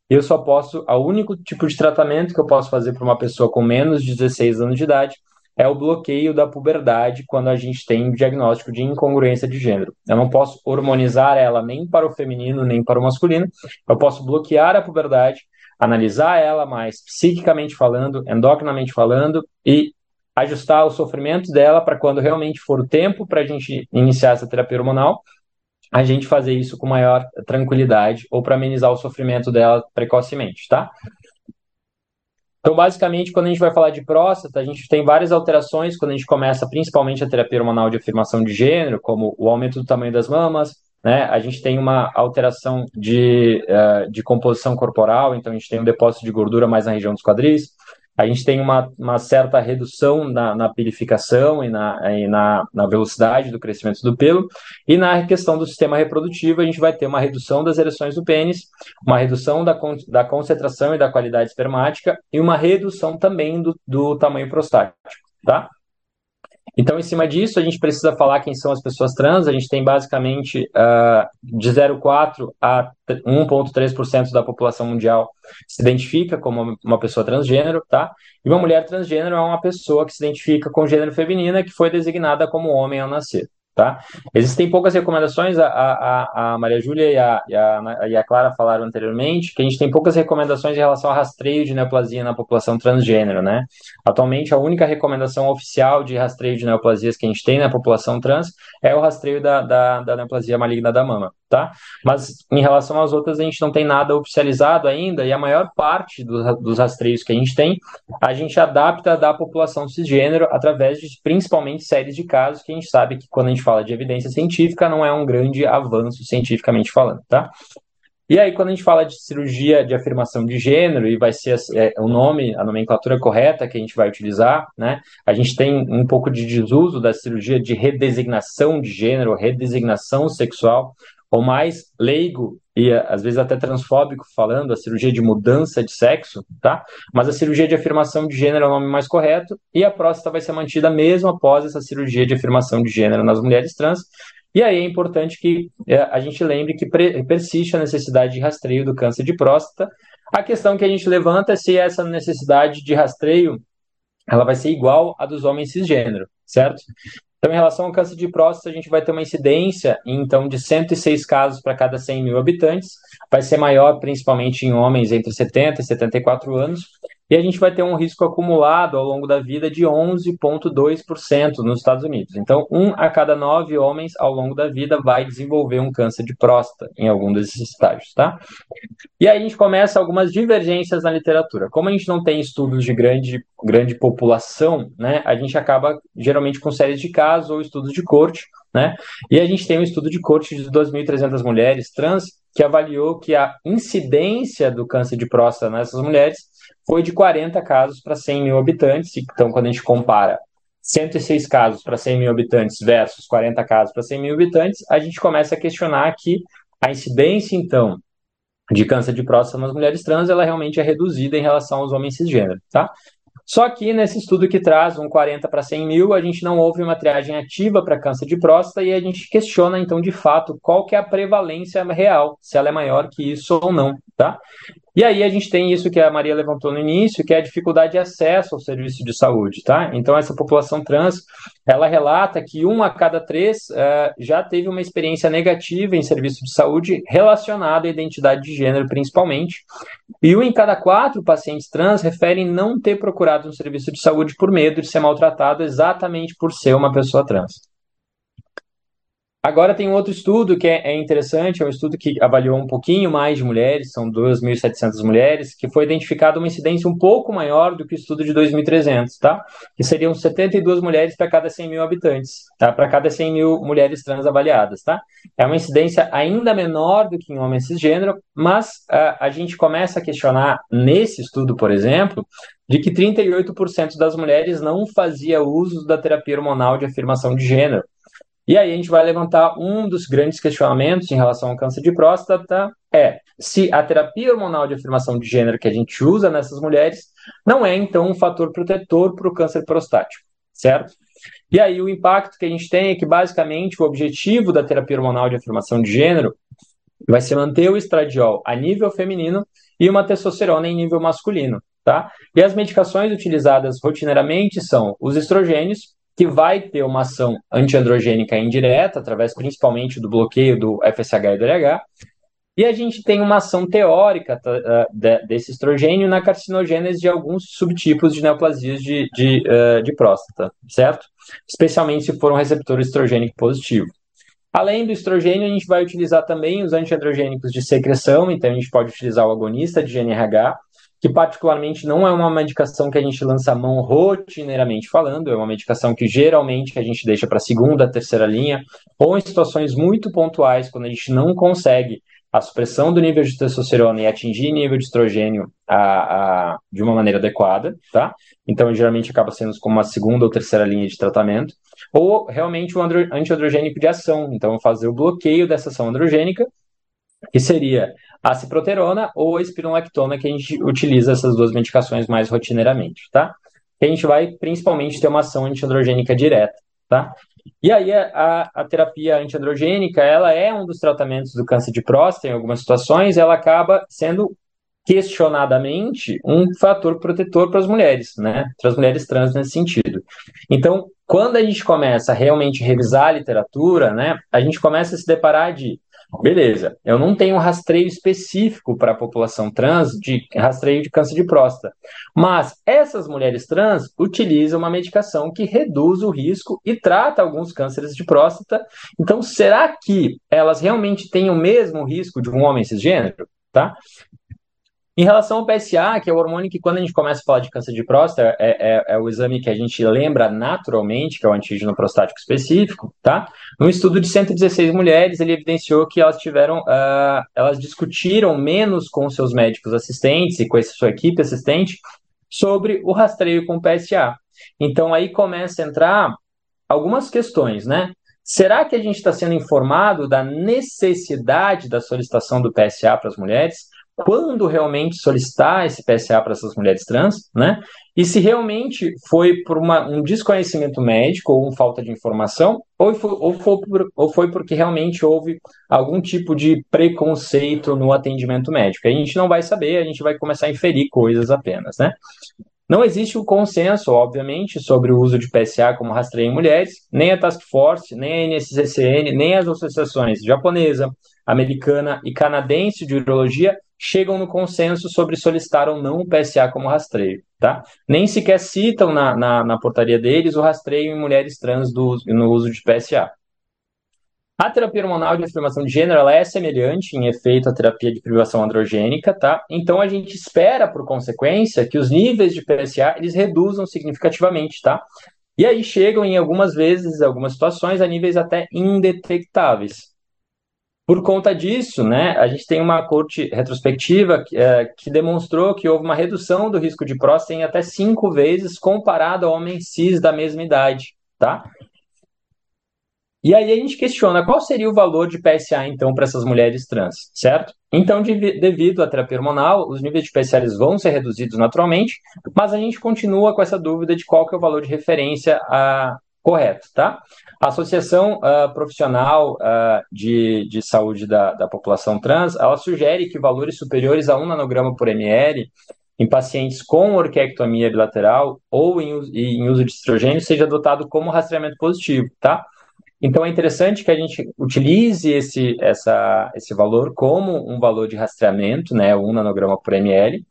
eu só posso, o único tipo de tratamento que eu posso fazer para uma pessoa com menos de 16 anos de idade é o bloqueio da puberdade quando a gente tem diagnóstico de incongruência de gênero. Eu não posso hormonizar ela nem para o feminino nem para o masculino. Eu posso bloquear a puberdade, analisar ela mais psiquicamente falando, endocrinamente falando e ajustar o sofrimento dela para quando realmente for o tempo para a gente iniciar essa terapia hormonal, a gente fazer isso com maior tranquilidade ou para amenizar o sofrimento dela precocemente, tá? Então, basicamente, quando a gente vai falar de próstata, a gente tem várias alterações quando a gente começa, principalmente a terapia hormonal de afirmação de gênero, como o aumento do tamanho das mamas, né? A gente tem uma alteração de, uh, de composição corporal, então a gente tem um depósito de gordura mais na região dos quadris, a gente tem uma, uma certa redução na, na pilificação e, na, e na, na, velocidade do crescimento do pelo. E na questão do sistema reprodutivo, a gente vai ter uma redução das ereções do pênis, uma redução da, da concentração e da qualidade espermática e uma redução também do, do tamanho prostático, tá? Então, em cima disso, a gente precisa falar quem são as pessoas trans. A gente tem basicamente uh, de 0,4% a 1,3% da população mundial se identifica como uma pessoa transgênero, tá? E uma mulher transgênero é uma pessoa que se identifica com gênero feminino que foi designada como homem ao nascer. Tá? Existem poucas recomendações, a, a, a Maria Júlia e a, e, e a Clara falaram anteriormente, que a gente tem poucas recomendações em relação ao rastreio de neoplasia na população transgênero, né? Atualmente, a única recomendação oficial de rastreio de neoplasias que a gente tem na população trans é o rastreio da, da, da neoplasia maligna da mama, tá? Mas em relação às outras, a gente não tem nada oficializado ainda, e a maior parte do, dos rastreios que a gente tem, a gente adapta da população cisgênero através de principalmente séries de casos que a gente sabe que quando a gente fala de evidência científica, não é um grande avanço cientificamente falando, tá? E aí, quando a gente fala de cirurgia de afirmação de gênero, e vai ser é, o nome, a nomenclatura correta que a gente vai utilizar, né? A gente tem um pouco de desuso da cirurgia de redesignação de gênero, redesignação sexual, ou mais leigo e às vezes até transfóbico falando, a cirurgia de mudança de sexo, tá? Mas a cirurgia de afirmação de gênero é o nome mais correto e a próstata vai ser mantida mesmo após essa cirurgia de afirmação de gênero nas mulheres trans. E aí é importante que é, a gente lembre que persiste a necessidade de rastreio do câncer de próstata. A questão que a gente levanta é se essa necessidade de rastreio ela vai ser igual à dos homens cisgênero, certo? Então, em relação ao câncer de próstata, a gente vai ter uma incidência, então, de 106 casos para cada 100 mil habitantes. Vai ser maior, principalmente em homens entre 70 e 74 anos e a gente vai ter um risco acumulado ao longo da vida de 11,2% nos Estados Unidos. Então, um a cada nove homens ao longo da vida vai desenvolver um câncer de próstata em algum desses estágios, tá? E aí a gente começa algumas divergências na literatura. Como a gente não tem estudos de grande, grande população, né, a gente acaba geralmente com séries de casos ou estudos de corte, né? E a gente tem um estudo de corte de 2.300 mulheres trans que avaliou que a incidência do câncer de próstata nessas mulheres foi de 40 casos para 100 mil habitantes. Então, quando a gente compara 106 casos para 100 mil habitantes versus 40 casos para 100 mil habitantes, a gente começa a questionar que a incidência, então, de câncer de próstata nas mulheres trans, ela realmente é reduzida em relação aos homens cisgênero, tá? Só que nesse estudo que traz um 40 para 100 mil, a gente não houve uma triagem ativa para câncer de próstata e a gente questiona, então, de fato, qual que é a prevalência real, se ela é maior que isso ou não, tá? E aí a gente tem isso que a Maria levantou no início, que é a dificuldade de acesso ao serviço de saúde, tá? Então essa população trans, ela relata que um a cada três uh, já teve uma experiência negativa em serviço de saúde relacionada à identidade de gênero, principalmente, e um em cada quatro pacientes trans referem não ter procurado um serviço de saúde por medo de ser maltratado exatamente por ser uma pessoa trans. Agora tem um outro estudo que é, é, interessante, é um estudo que avaliou um pouquinho mais de mulheres, são 2.700 mulheres, que foi identificada uma incidência um pouco maior do que o estudo de 2.300, tá? Que seriam 72 mulheres para cada 100 mil habitantes, tá? Para cada 100 mil mulheres trans avaliadas, tá? É uma incidência ainda menor do que em homens cisgênero, mas uh, a gente começa a questionar nesse estudo, por exemplo, de que 38% das mulheres não fazia uso da terapia hormonal de afirmação de gênero. E aí a gente vai levantar um dos grandes questionamentos em relação ao câncer de próstata é se a terapia hormonal de afirmação de gênero que a gente usa nessas mulheres não é então um fator protetor para o câncer prostático, certo? E aí o impacto que a gente tem é que basicamente o objetivo da terapia hormonal de afirmação de gênero vai ser manter o estradiol a nível feminino e uma testosterona em nível masculino, tá? E as medicações utilizadas rotineiramente são os estrogênios, que vai ter uma ação antiandrogênica indireta, através principalmente do bloqueio do FSH e do LH, e a gente tem uma ação teórica uh, desse estrogênio na carcinogênese de alguns subtipos de neoplasias de, de, uh, de próstata, certo? Especialmente se for um receptor estrogênico positivo. Além do estrogênio, a gente vai utilizar também os antiandrogênicos de secreção, então a gente pode utilizar o agonista de GNRH, que particularmente não é uma medicação que a gente lança a mão rotineiramente falando, é uma medicação que geralmente a gente deixa para segunda, terceira linha, ou em situações muito pontuais, quando a gente não consegue a supressão do nível de testosterona e atingir nível de estrogênio a, a, de uma maneira adequada, tá? Então, geralmente acaba sendo como uma segunda ou terceira linha de tratamento, ou realmente um antiandrogênico de ação, então fazer o bloqueio dessa ação androgênica, que seria a ciproterona ou a espironolactona, que a gente utiliza essas duas medicações mais rotineiramente, tá? a gente vai principalmente ter uma ação antiandrogênica direta, tá? E aí a, a terapia antiandrogênica, ela é um dos tratamentos do câncer de próstata em algumas situações, ela acaba sendo questionadamente um fator protetor para as mulheres, né? Para as mulheres trans nesse sentido. Então, quando a gente começa a realmente revisar a literatura, né, a gente começa a se deparar de Beleza, eu não tenho rastreio específico para a população trans de rastreio de câncer de próstata, mas essas mulheres trans utilizam uma medicação que reduz o risco e trata alguns cânceres de próstata. Então, será que elas realmente têm o mesmo risco de um homem cisgênero? Tá? Em relação ao PSA, que é o hormônio que, quando a gente começa a falar de câncer de próstata, é, é, é, o exame que a gente lembra naturalmente, que é o antígeno prostático específico, tá? No estudo de 116 mulheres, ele evidenciou que elas tiveram, uh, elas discutiram menos com seus médicos assistentes e com a sua equipe assistente sobre o rastreio com PSA. Então, aí começa a entrar algumas questões, né? Será que a gente está sendo informado da necessidade da solicitação do PSA para as mulheres? Quando realmente solicitar esse PSA para essas mulheres trans, né? E se realmente foi por uma, um desconhecimento médico ou uma falta de informação, ou foi, ou, foi por, ou foi porque realmente houve algum tipo de preconceito no atendimento médico. A gente não vai saber, a gente vai começar a inferir coisas apenas, né? Não existe um consenso, obviamente, sobre o uso de PSA como rastreio em mulheres, nem a Task Force, nem a NSCCN, nem as associações japonesa, americana e canadense de urologia chegam no consenso sobre solicitar ou não o PSA como rastreio, tá? Nem sequer citam na, na, na portaria deles o rastreio em mulheres trans do, no uso de PSA. A terapia hormonal de afirmação de gênero ela é semelhante em efeito à terapia de privação androgênica, tá? Então a gente espera, por consequência, que os níveis de PSA eles reduzam significativamente, tá? E aí chegam em algumas vezes, algumas situações, a níveis até indetectáveis. Por conta disso, né, a gente tem uma corte retrospectiva que, é, que demonstrou que houve uma redução do risco de próstata em até cinco vezes comparado a homens cis da mesma idade, tá? E aí a gente questiona qual seria o valor de PSA, então, para essas mulheres trans, certo? Então, de, devido à terapia hormonal, os níveis de PSA vão ser reduzidos naturalmente, mas a gente continua com essa dúvida de qual que é o valor de referência a, correto, tá? A Associação uh, Profissional uh, de, de Saúde da, da População Trans, ela sugere que valores superiores a 1 nanograma por ml em pacientes com orquectomia bilateral ou em, em uso de estrogênio seja adotado como rastreamento positivo, tá? Então é interessante que a gente utilize esse, essa, esse valor como um valor de rastreamento, né, 1 nanograma por ml,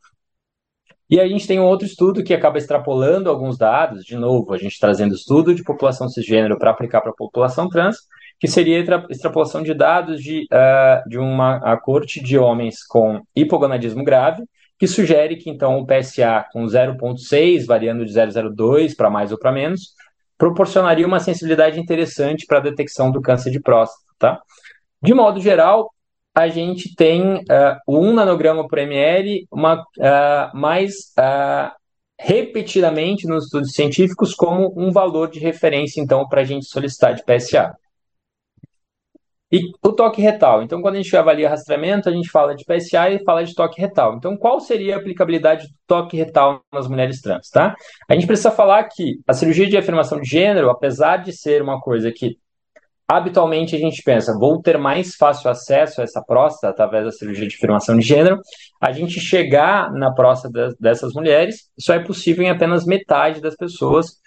e a gente tem um outro estudo que acaba extrapolando alguns dados, de novo, a gente trazendo estudo de população cisgênero para aplicar para a população trans, que seria extrapolação de dados de, uh, de uma corte de homens com hipogonadismo grave, que sugere que então o PSA com 0,6, variando de 0,02 para mais ou para menos, proporcionaria uma sensibilidade interessante para a detecção do câncer de próstata. Tá? De modo geral, a gente tem uh, o 1 nanograma por ml uma, uh, mais uh, repetidamente nos estudos científicos como um valor de referência, então, para a gente solicitar de PSA. E o toque retal. Então, quando a gente avalia rastreamento, a gente fala de PSA e fala de toque retal. Então, qual seria a aplicabilidade do toque retal nas mulheres trans, tá? A gente precisa falar que a cirurgia de afirmação de gênero, apesar de ser uma coisa que habitualmente a gente pensa, vou ter mais fácil acesso a essa próstata através da cirurgia de afirmação de gênero, a gente chegar na próstata dessas mulheres só é possível em apenas metade das pessoas.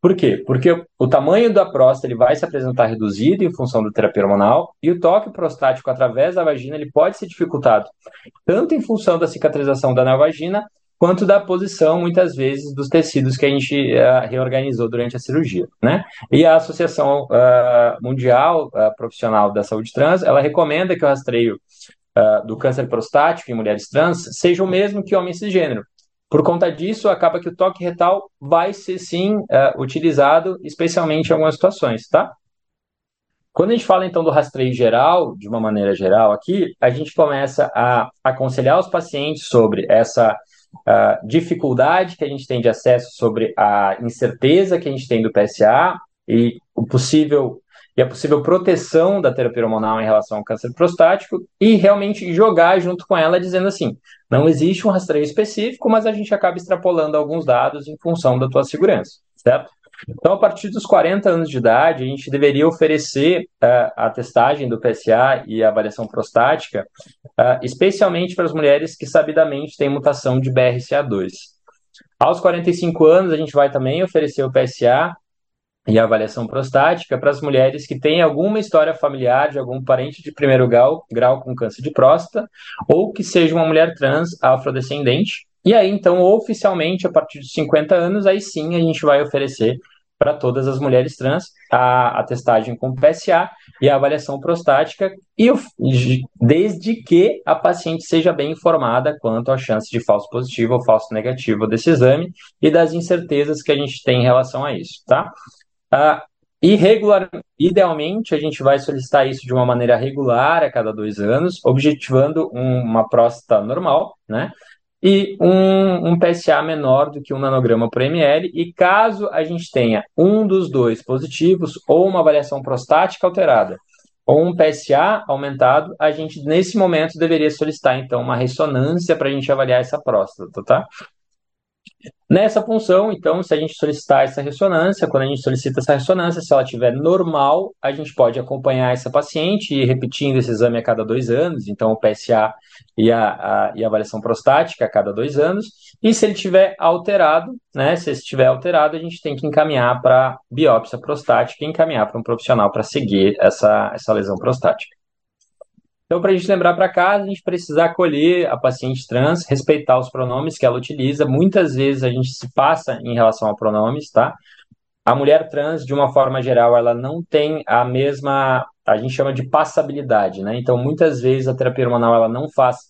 Por quê? Porque o tamanho da próstata ele vai se apresentar reduzido em função da terapia hormonal e o toque prostático através da vagina ele pode ser dificultado tanto em função da cicatrização da vagina quanto da posição, muitas vezes, dos tecidos que a gente uh, reorganizou durante a cirurgia, né? E a Associação uh, Mundial uh, Profissional da Saúde Trans, ela recomenda que o rastreio do câncer prostático em mulheres trans seja o mesmo que homens cisgênero. Por conta disso, acaba que o toque retal vai ser, sim, utilizado, especialmente em algumas situações, tá? Quando a gente fala então do rastreio geral, de uma maneira geral aqui, a gente começa a aconselhar os pacientes sobre essa uh, dificuldade que a gente tem de acesso sobre a incerteza que a gente tem do PSA e o possível e a possível proteção da terapia hormonal em relação ao câncer prostático e realmente jogar junto com ela dizendo assim, não existe um rastreio específico, mas a gente acaba extrapolando alguns dados em função da tua segurança, certo? Então, a partir dos 40 anos de idade, a gente deveria oferecer uh, a testagem do PSA e a avaliação prostática, uh, especialmente para as mulheres que sabidamente têm mutação de BRCA2. Aos 45 anos, a gente vai também oferecer o PSA e a avaliação prostática para as mulheres que têm alguma história familiar de algum parente de primeiro grau, grau com câncer de próstata, ou que seja uma mulher trans afrodescendente, e aí, então, oficialmente, a partir de 50 anos, aí sim a gente vai oferecer para todas as mulheres trans a, a, testagem com PSA e a avaliação prostática, e desde que a paciente seja bem informada quanto à chance de falso positivo ou falso negativo desse exame e das incertezas que a gente tem em relação a isso, tá? Ah, e regular, idealmente, a gente vai solicitar isso de uma maneira regular a cada dois anos, objetivando uma próstata normal, né? E um, um, PSA menor do que um nanograma por ml. E caso a gente tenha um dos dois positivos, ou uma avaliação prostática alterada, ou um PSA aumentado, a gente nesse momento deveria solicitar então uma ressonância para a gente avaliar essa próstata, tá? Nessa função, então, se a gente solicitar essa ressonância, quando a gente solicita essa ressonância, se ela estiver normal, a gente pode acompanhar essa paciente e ir repetindo esse exame a cada dois anos, então o PSA e a, a, e a avaliação prostática a cada dois anos. E se ele estiver alterado, né, se estiver alterado, a gente tem que encaminhar para biópsia prostática e encaminhar para um profissional para seguir essa, essa lesão prostática. Então, para a gente lembrar para casa, a gente precisa acolher a paciente trans, respeitar os pronomes que ela utiliza. Muitas vezes a gente se passa em relação a pronomes, tá? A mulher trans, de uma forma geral, ela não tem a mesma, a gente chama de passabilidade, né? Então, muitas vezes a terapia hormonal ela não faz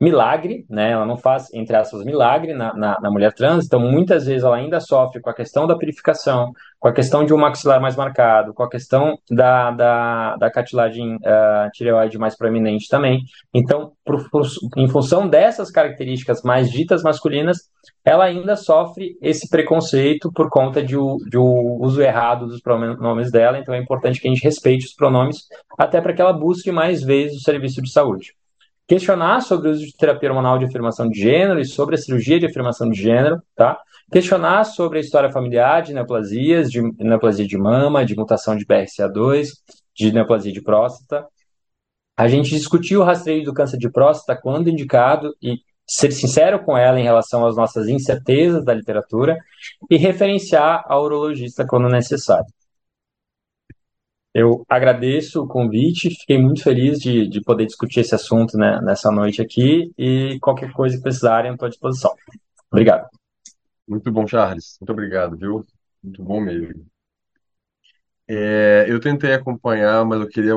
milagre, né? Ela não faz, entre aspas, milagre na, na, na, mulher trans, então muitas vezes ela ainda sofre com a questão da purificação, com a questão de um maxilar mais marcado, com a questão da, da, da cartilagem uh, tireoide mais proeminente também. Então, por, por, em função dessas características mais ditas masculinas, ela ainda sofre esse preconceito por conta de, de um uso errado dos pronomes dela, então é importante que a gente respeite os pronomes, até para que ela busque mais vezes o serviço de saúde questionar sobre o uso de terapia hormonal de afirmação de gênero e sobre a cirurgia de afirmação de gênero, tá? Questionar sobre a história familiar de neoplasias, de neoplasia de mama, de mutação de BRCA2, de neoplasia de próstata. A gente discutir o rastreio do câncer de próstata quando indicado e ser sincero com ela em relação às nossas incertezas da literatura e referenciar a urologista quando necessário. Eu agradeço o convite, fiquei muito feliz de, de poder discutir esse assunto né, nessa noite aqui e qualquer coisa que precisarem, estou à disposição. Obrigado. Muito bom, Charles. Muito obrigado, viu? Muito bom mesmo. É, eu tentei acompanhar, mas eu queria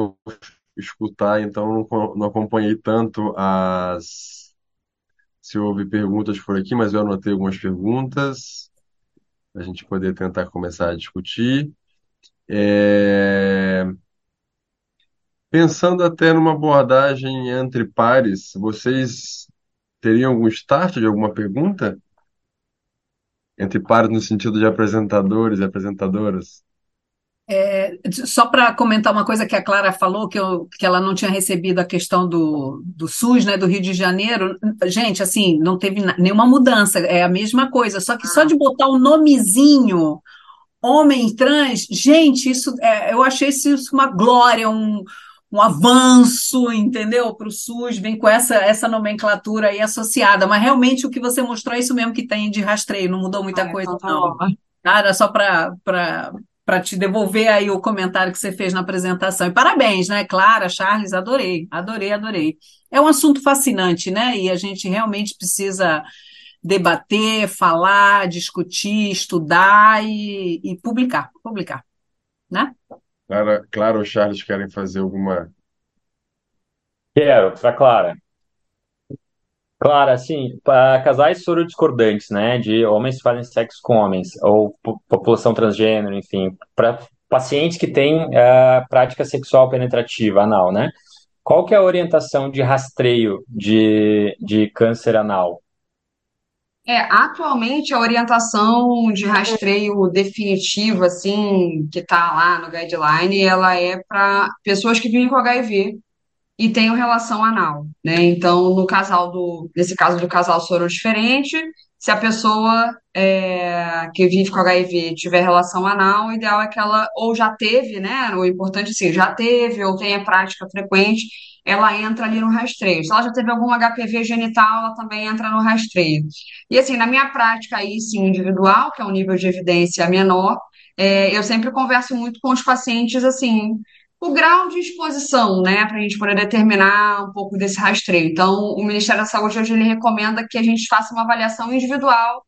escutar, então não, co- não acompanhei tanto as se houve perguntas por aqui, mas eu anotei algumas perguntas a gente poder tentar começar a discutir. É, pensando até numa abordagem entre pares, vocês teriam algum start de alguma pergunta? Entre pares no sentido de apresentadores e apresentadoras? Só para comentar uma coisa que a Clara falou, que, eu, que ela não tinha recebido a questão do, do SUS, né, do Rio de Janeiro. Gente, assim, não teve nenhuma mudança, é a mesma coisa, só que só de botar o nomezinho homem trans, gente, isso é, eu achei isso uma glória, um, um avanço, entendeu? Para o SUS, vem com essa, essa nomenclatura aí associada, mas realmente o que você mostrou é isso mesmo que tem de rastreio, não mudou muita Ah, coisa, tá não. Tá? Era só para para te devolver aí o comentário que você fez na apresentação. E parabéns, né, Clara, Charles, adorei, adorei, adorei. É um assunto fascinante, né? E a gente realmente precisa debater, falar, discutir, estudar e, e publicar, publicar, né? Clara, Clara ou Charles querem fazer alguma. Quero, para Clara. Clara, assim, para casais sorodiscordantes, né, de homens que fazem sexo com homens, ou po- população transgênero, enfim, para pacientes que têm eh, prática sexual penetrativa anal, né? Qual que é a orientação de rastreio de, de câncer anal? É, atualmente a orientação de rastreio definitivo, assim, que está lá no guideline, ela é para pessoas que vivem com HIV e tenham relação anal, né? Então, no casal do, nesse caso do casal soro diferente, se a pessoa é, que vive com HIV tiver relação anal, o ideal é que ela ou já teve, né? O importante assim, já teve ou tenha prática frequente, ela entra ali no rastreio. Se ela já teve algum HPV genital, ela também entra no rastreio. E assim, na minha prática aí, sim, individual, que é um nível de evidência menor, é, eu sempre converso muito com os pacientes assim o grau de exposição, né, para a gente poder determinar um pouco desse rastreio. Então, o Ministério da Saúde hoje ele recomenda que a gente faça uma avaliação individual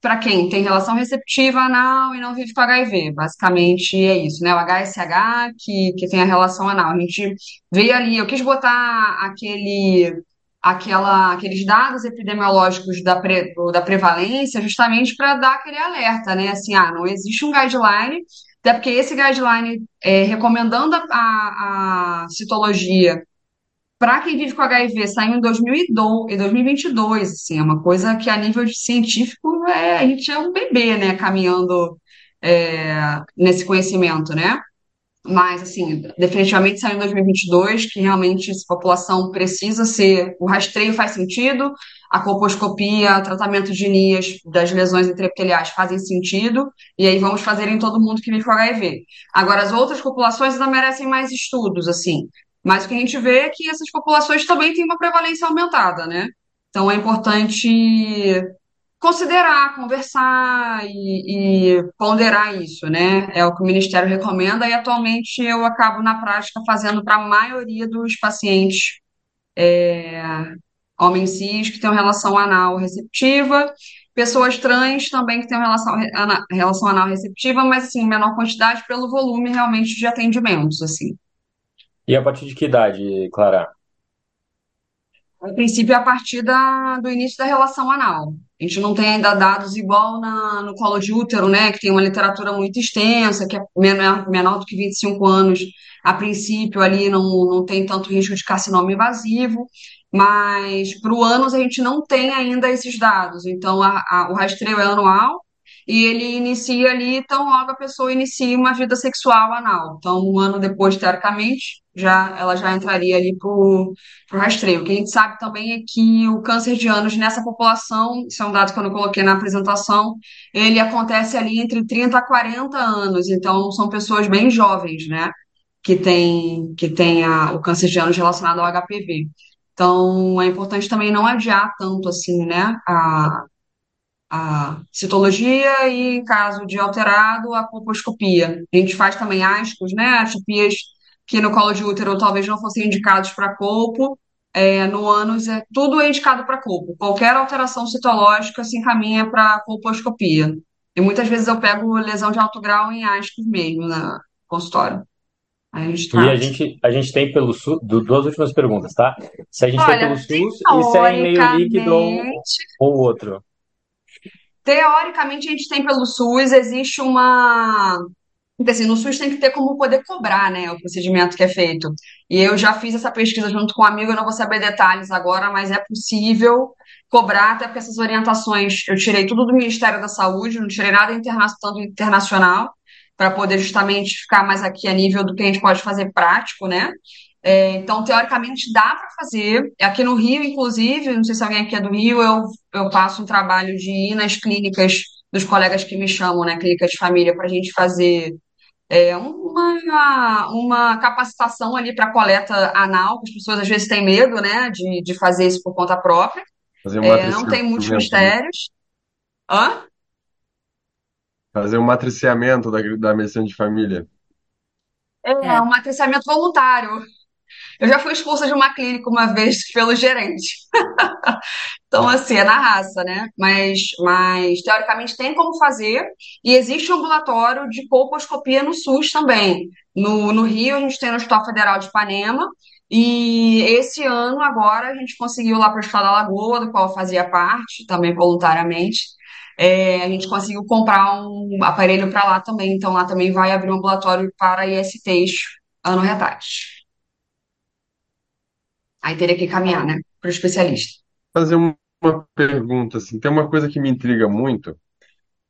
para quem tem relação receptiva anal e não vive com HIV. Basicamente é isso, né? O HSH que, que tem a relação anal. A gente veio ali, eu quis botar aquele, aquela, aqueles dados epidemiológicos da, pre, da prevalência justamente para dar aquele alerta, né? Assim, ah, não existe um guideline, até porque esse guideline é, recomendando a, a, a citologia para quem vive com HIV, saiu em 2002, em 2022, assim, é uma coisa que a nível científico é, a gente é um bebê, né, caminhando é, nesse conhecimento, né? Mas, assim, definitivamente saiu em 2022, que realmente essa população precisa ser, o rastreio faz sentido, a colposcopia, tratamento de NIAS das lesões intraepiteliais fazem sentido, e aí vamos fazer em todo mundo que vive com HIV. Agora, as outras populações ainda merecem mais estudos, assim, mas o que a gente vê é que essas populações também têm uma prevalência aumentada, né? Então, é importante considerar, conversar e, e ponderar isso, né? É o que o Ministério recomenda e atualmente eu acabo na prática fazendo para a maioria dos pacientes é, homens cis que têm uma relação anal receptiva, pessoas trans também que têm uma relação, ana- relação anal receptiva, mas assim, menor quantidade pelo volume realmente de atendimentos, assim. E a partir de que idade, Clara? A princípio, é a partir da, do início da relação anal. A gente não tem ainda dados igual na, no colo de útero, né, que tem uma literatura muito extensa, que é menor, menor do que 25 anos. A princípio, ali não, não tem tanto risco de carcinoma invasivo, mas para o ânus a gente não tem ainda esses dados. Então, a, a, o rastreio é anual e ele inicia ali tão logo a pessoa inicia uma vida sexual anal. Então, um ano depois, teoricamente, já, ela já entraria ali para o rastreio. O que a gente sabe também é que o câncer de ânus nessa população, isso é um dado que eu não coloquei na apresentação, ele acontece ali entre 30 a 40 anos. Então, são pessoas bem jovens, né? Que têm que tem a, o câncer de ânus relacionado ao HPV. Então, é importante também não adiar tanto assim, né? A, a citologia e, em caso de alterado, a colposcopia. A gente faz também ascos, né? Atopias que no colo de útero talvez não fossem indicados para colpo, é, no ânus é tudo é indicado para colpo. Qualquer alteração citológica se encaminha para colposcopia. E muitas vezes eu pego lesão de alto grau em ascos mesmo, né? consultório. A gente E a gente, a gente tem pelo SUS, du- duas últimas perguntas, tá? Se a gente tem pelo Olha, SUS e se é em meio líquido ou, outro. teoricamente a gente tem pelo SUS, existe uma. Porque assim, no SUS tem que ter como poder cobrar, né, o procedimento que é feito. E eu já fiz essa pesquisa junto com um amigo, eu não vou saber detalhes agora, mas é possível cobrar, até porque essas orientações eu tirei tudo do Ministério da Saúde, não tirei nada interna tanto internacional, para poder justamente ficar mais aqui a nível do que a gente pode fazer prático, né? É, então, teoricamente, dá para fazer. Aqui no Rio, inclusive, não sei se alguém aqui é do Rio, eu, eu faço um trabalho de ir nas clínicas dos colegas que me chamam, né, clínicas de família, para a gente fazer é uma, uma capacitação ali para coleta anal, que as pessoas às vezes têm medo, né, de, de fazer isso por conta própria. Fazer É, não tem muitos né? mistérios. Hã? Fazer um matriciamento da, da medicina de família. É, É, um matriciamento voluntário. Eu já fui expulsa de uma clínica uma vez pelo gerente. Então, assim, é na raça, né? Mas, mas teoricamente tem como fazer, e existe um ambulatório de colposcopia no SUS também. No, no Rio, a gente tem no Hospital Federal de Ipanema, e esse ano, agora, a gente conseguiu lá para o Hospital da Lagoa, do qual eu fazia parte, também voluntariamente, é, a gente conseguiu comprar um aparelho para lá também, então lá também vai abrir um ambulatório para ISTs ano retarde. Aí teria que caminhar, né, para o especialista. Fazer uma uma pergunta, assim, tem uma coisa que me intriga muito,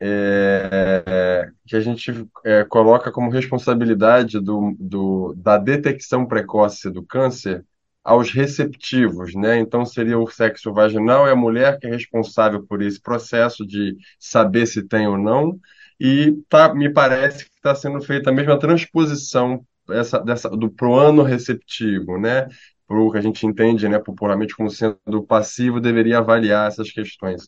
é, que a gente é, coloca como responsabilidade do, do, da detecção precoce do câncer aos receptivos, né? Então seria o sexo vaginal e a mulher que é responsável por esse processo de saber se tem ou não, e tá, me parece que está sendo feita a mesma transposição essa, dessa, do pro ano receptivo, né? Para o que a gente entende, né, popularmente como sendo passivo, deveria avaliar essas questões.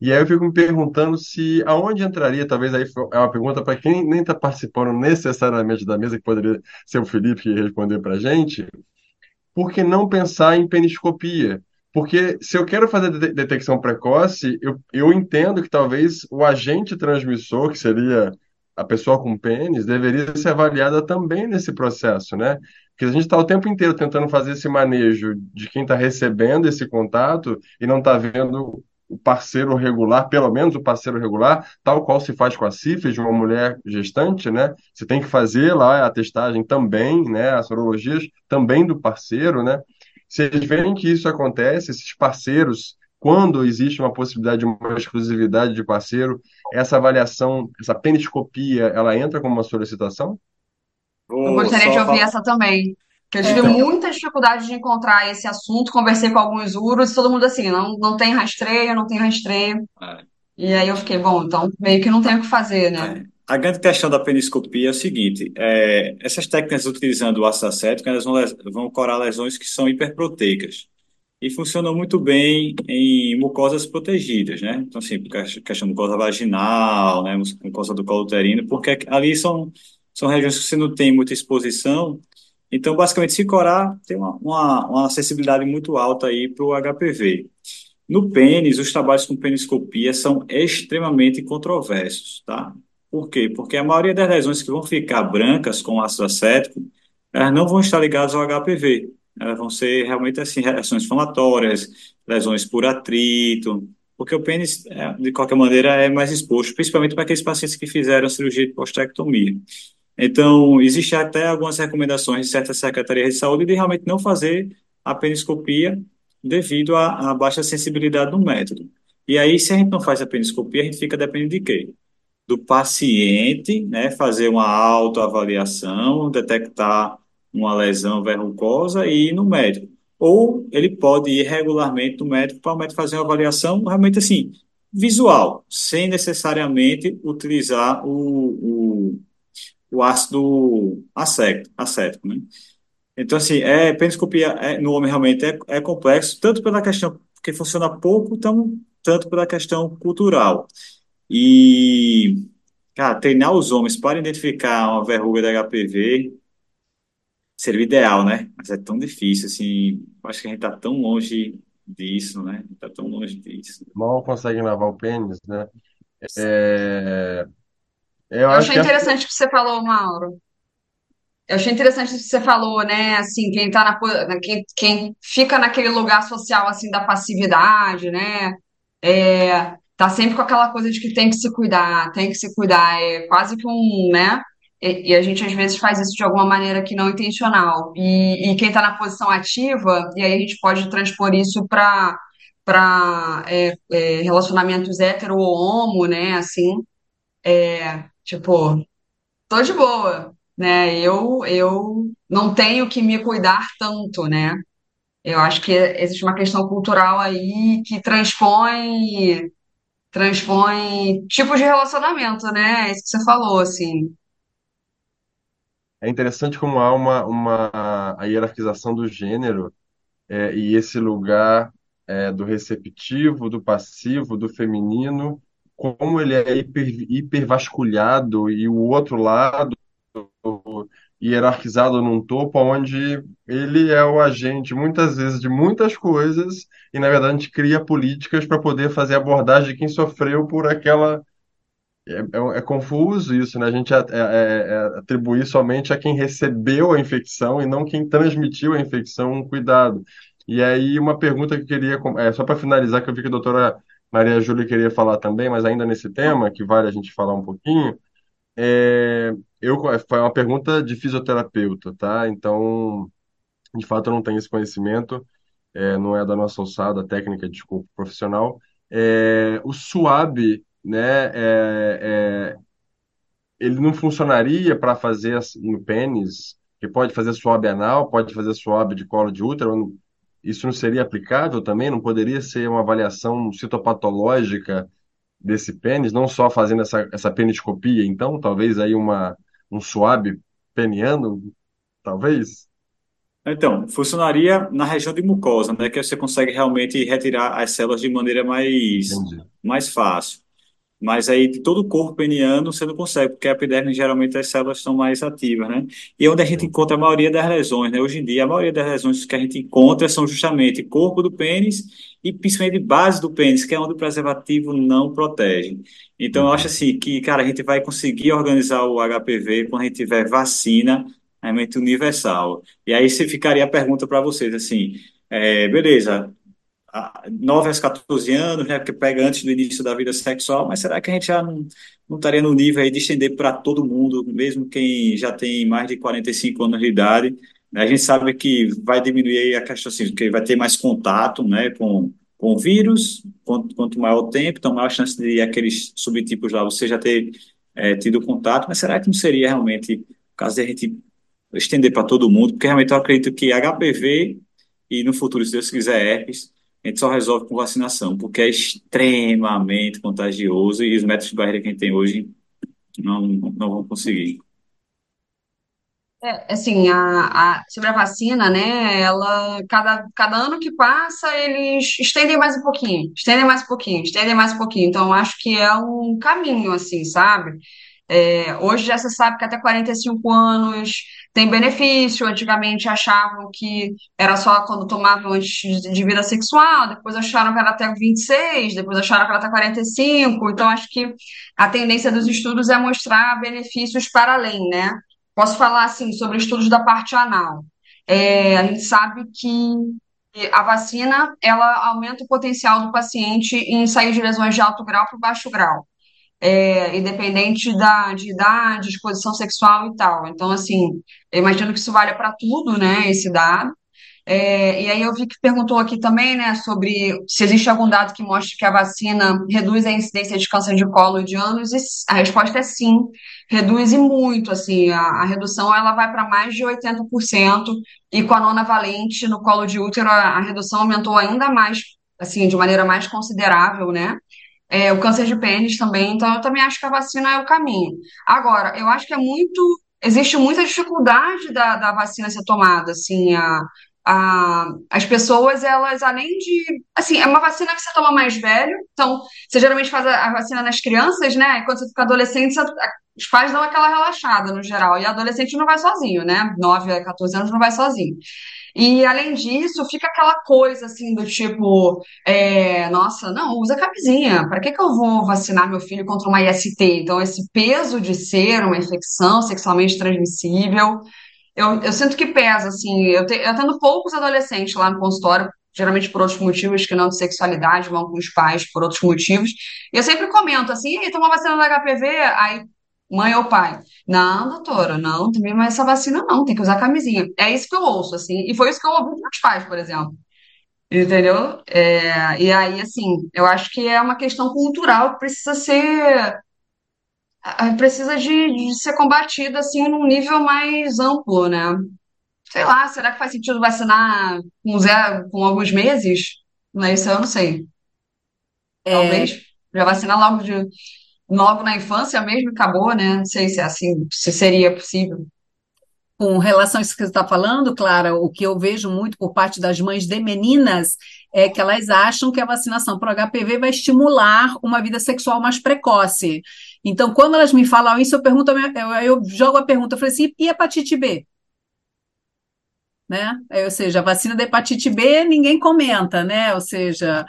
E aí eu fico me perguntando se aonde entraria, talvez aí é uma pergunta para quem nem está participando necessariamente da mesa, que poderia ser o Felipe que responder para a gente, por que não pensar em peniscopia? Porque se eu quero fazer de- detecção precoce, eu, eu entendo que talvez o agente transmissor, que seria a pessoa com pênis, deveria ser avaliada também nesse processo, né? Porque a gente está o tempo inteiro tentando fazer esse manejo de quem está recebendo esse contato e não está vendo o parceiro regular, pelo menos o parceiro regular, tal qual se faz com a sífilis de uma mulher gestante, né? Você tem que fazer lá a testagem também, né? As sorologias também do parceiro, né? Se eles veem que isso acontece, esses parceiros, quando existe uma possibilidade de uma exclusividade de parceiro, essa avaliação, essa peniscopia, ela entra como uma solicitação? Eu gostaria de ouvir falar. essa também. Porque eu tive é, eu, muita dificuldade de encontrar esse assunto, conversei com alguns urus, todo mundo assim, não, não tem rastreio, não tem rastreio. E aí eu fiquei, bom, então meio que não tem o que fazer, né? É. A grande questão da peniscopia é o seguinte: é, essas técnicas utilizando o ácido acético, elas vão, vão curar lesões que são hiperproteicas e funcionam muito bem em mucosas protegidas, né? Então, assim, que- questão de mucosa vaginal, né, mucosa do colo uterino, porque ali são, são regiões que você não tem muita exposição. Então, basicamente, se corar, tem uma, uma, uma acessibilidade muito alta aí para o HPV. No pênis, os trabalhos com peniscopia são extremamente controversos, tá? Por quê? Porque a maioria das lesões que vão ficar brancas com ácido acético, elas não vão estar ligadas ao HPV. Elas vão ser realmente assim, reações inflamatórias, lesões por atrito, porque o pênis, é, de qualquer maneira, é mais exposto, principalmente para aqueles pacientes que fizeram cirurgia de postectomia. Então, existe até algumas recomendações de certas secretarias de saúde de realmente não fazer a peniscopia devido à, à baixa sensibilidade do método. E aí, se a gente não faz a peniscopia, a gente fica dependendo de quê? Do paciente, né, fazer uma autoavaliação, detectar uma lesão verrucosa e ir no médico. Ou ele pode ir regularmente no médico para o médico fazer uma avaliação realmente assim, visual, sem necessariamente utilizar o, o, o ácido acético, acético, né? Então, assim, é, peniscopia é, no homem realmente é, é complexo, tanto pela questão que funciona pouco, tão, tanto pela questão cultural. E, cara, treinar os homens para identificar uma verruga da HPV seria o ideal, né? Mas é tão difícil, assim, acho que a gente está tão longe disso, né? Está tão longe disso. Mal conseguem lavar o pênis, né? É, eu Eu acho achei essa interessante o que você falou, Mauro. eu achei interessante isso que você falou, né? Assim, quem tá na, quem, quem fica naquele lugar social assim da passividade, né? É, tá sempre com aquela coisa de que tem que se cuidar, tem que se cuidar, é quase que um, né? E, e a gente às vezes faz isso de alguma maneira que não intencional. E, e quem tá na posição ativa, e aí a gente pode transpor isso para para relacionamentos hétero ou homo, né? Assim, tipo tô de boa, né? Eu, eu não tenho que me cuidar tanto, né? Eu acho que existe uma questão cultural aí que transpõe, transpõe tipos de relacionamento, né? É Isso que você falou, assim. É interessante como há uma, uma a hierarquização do gênero é, e esse lugar é, do receptivo, do passivo, do feminino, como ele é hiper, hipervasculhado e o outro lado hierarquizado num topo onde ele é o agente, muitas vezes, de muitas coisas, e na verdade a gente cria políticas para poder fazer abordagem de quem sofreu por aquela. É, é, é confuso isso, né? A gente é, é, é, atribuir somente a quem recebeu a infecção e não quem transmitiu a infecção um cuidado. E aí, uma pergunta que eu queria, é, só para finalizar, que eu vi que a doutora Maria Júlia queria falar também, mas ainda nesse tema, que vale a gente falar um pouquinho, é, eu, foi uma pergunta de fisioterapeuta, tá? Então, de fato, eu não tenho esse conhecimento, é, não é da nossa alçada técnica, desculpa, profissional. É, o SUAB, né, é, é, ele não funcionaria para fazer no pênis, que pode fazer SUAB anal, pode fazer SUAB de colo de útero, isso não seria aplicável também? Não poderia ser uma avaliação citopatológica desse pênis, não só fazendo essa, essa peniscopia, então, talvez aí uma, um swab peniano, talvez? Então, funcionaria na região de mucosa, né, que você consegue realmente retirar as células de maneira mais, Entendi. mais fácil. Mas aí de todo o corpo peniano você não consegue, porque a epiderme geralmente as células são mais ativas, né? E é onde a gente encontra a maioria das lesões, né? Hoje em dia, a maioria das lesões que a gente encontra são justamente corpo do pênis e principalmente base do pênis, que é onde o preservativo não protege. Então, eu acho Uhum. assim que, cara, a gente vai conseguir organizar o HPV quando a gente tiver vacina realmente universal. E aí você ficaria a pergunta para vocês, assim, é, beleza, 9 aos 14 anos, né? Porque pega antes do início da vida sexual, mas será que a gente já não, não estaria no nível aí de estender para todo mundo, mesmo quem já tem mais de 45 anos de idade? né? A gente sabe que vai diminuir a questão assim, porque vai ter mais contato, né, com, com o vírus, quanto, quanto maior o tempo, então maior chance de aqueles subtipos lá você já ter é, tido contato, mas será que não seria realmente o caso de a gente estender para todo mundo? Porque realmente eu acredito que HPV e no futuro, se Deus quiser, herpes, a gente só resolve com vacinação, porque é extremamente contagioso e os métodos de barreira que a gente tem hoje não, não vão conseguir. É, assim, a, a- sobre a vacina, né? Ela, cada, cada ano que passa, eles estendem mais um pouquinho, estendem mais um pouquinho, estendem mais um pouquinho. Então, acho que é um caminho, assim, sabe? É, hoje já se sabe que até 45 anos tem benefício. Antigamente achavam que era só quando tomavam antes de vida sexual, depois acharam que era até 26, depois acharam que era até 45. Então, acho que a tendência dos estudos é mostrar benefícios para além, né? Posso falar assim sobre estudos da parte anal. É, a gente sabe que a vacina ela aumenta o potencial do paciente em sair de lesões de alto grau para baixo grau é, independente da, de idade, exposição sexual e tal. Então, assim, eu imagino que isso vale para tudo, né, esse dado. É, e aí eu vi que perguntou aqui também, né, sobre se existe algum dado que mostre que a vacina reduz a incidência de câncer de colo de ânus, e a resposta é sim, reduz e muito, assim, a, a redução ela vai para mais de 80%, e com a nona valente no colo de útero, a, a redução aumentou ainda mais, assim, de maneira mais considerável, né? É, o câncer de pênis também, então eu também acho que a vacina é o caminho. Agora, eu acho que é muito, existe muita dificuldade da, da vacina ser tomada, assim, a, a, as pessoas, elas, além de, assim, é uma vacina que você toma mais velho, então, você geralmente faz a, a vacina nas crianças, né, e quando você fica adolescente, você- os pais dão aquela relaxada, no geral, e adolescente não vai sozinho, né, 9 a 14 anos não vai sozinho. E além disso, fica aquela coisa assim do tipo, é, nossa, não, usa camisinha. Para que que eu vou vacinar meu filho contra uma IST? Então, esse peso de ser uma infecção sexualmente transmissível eu, eu sinto que pesa, assim, eu, te, eu tendo poucos adolescentes lá no consultório, geralmente por outros motivos que não de sexualidade, vão com os pais por outros motivos, e eu sempre comento assim, e toma vacina da HPV? Aí, mãe ou pai, não, doutora, não, também mais essa vacina não, tem que usar camisinha. É isso que eu ouço, assim, e foi isso que eu ouvi dos meus pais, por exemplo. Entendeu? É, e aí, assim, eu acho que é uma questão cultural que precisa ser precisa de, de ser combatida assim num nível mais amplo, né? Sei lá, será que faz sentido vacinar com zero, com alguns meses? Não é isso, eu não sei. É, Talvez já vacinar logo de logo na infância mesmo acabou, né? Não sei se é assim, se seria possível. Com relação a isso que você está falando, Clara, o que eu vejo muito por parte das mães de meninas é que elas acham que a vacinação para o HPV vai estimular uma vida sexual mais precoce. Então, quando elas me falam isso, eu pergunto, eu jogo a pergunta, eu falei assim, e hepatite B? Né? Ou seja, a vacina da hepatite B ninguém comenta, né? Ou seja,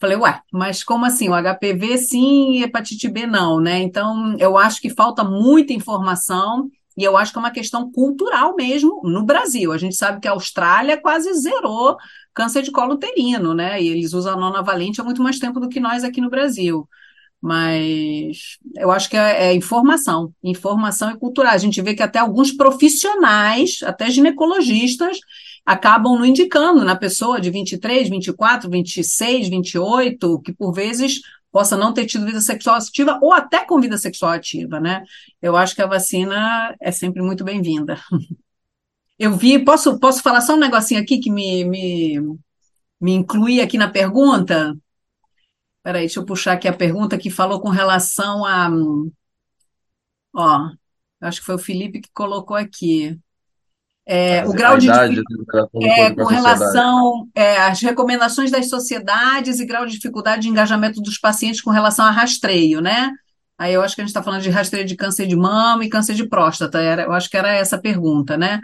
falei, ué, mas como assim? O HPV sim e hepatite B não, né? Então, eu acho que falta muita informação e eu acho que é uma questão cultural mesmo no Brasil. A gente sabe que a Austrália quase zerou câncer de colo uterino, né? E eles usam a nona valente há muito mais tempo do que nós aqui no Brasil. Mas eu acho que é, é informação, informação e cultural. A gente vê que até alguns profissionais, até ginecologistas, acabam não indicando na pessoa de 23, 24, 26, 28, que por vezes possa não ter tido vida sexual ativa ou até com vida sexual ativa, né? Eu acho que a vacina é sempre muito bem-vinda. Eu vi, posso, posso falar só um negocinho aqui que me, me, me inclui aqui na pergunta? Peraí, deixa eu puxar aqui a pergunta que falou com relação a. Ó, acho que foi o Felipe que colocou aqui. É, o grau de idade, a temperatura de é, com relação é, às recomendações das sociedades e grau de dificuldade de engajamento dos pacientes com relação a rastreio, né? Aí eu acho que a gente está falando de rastreio de câncer de mama e câncer de próstata. Era, eu acho que era essa a pergunta, né?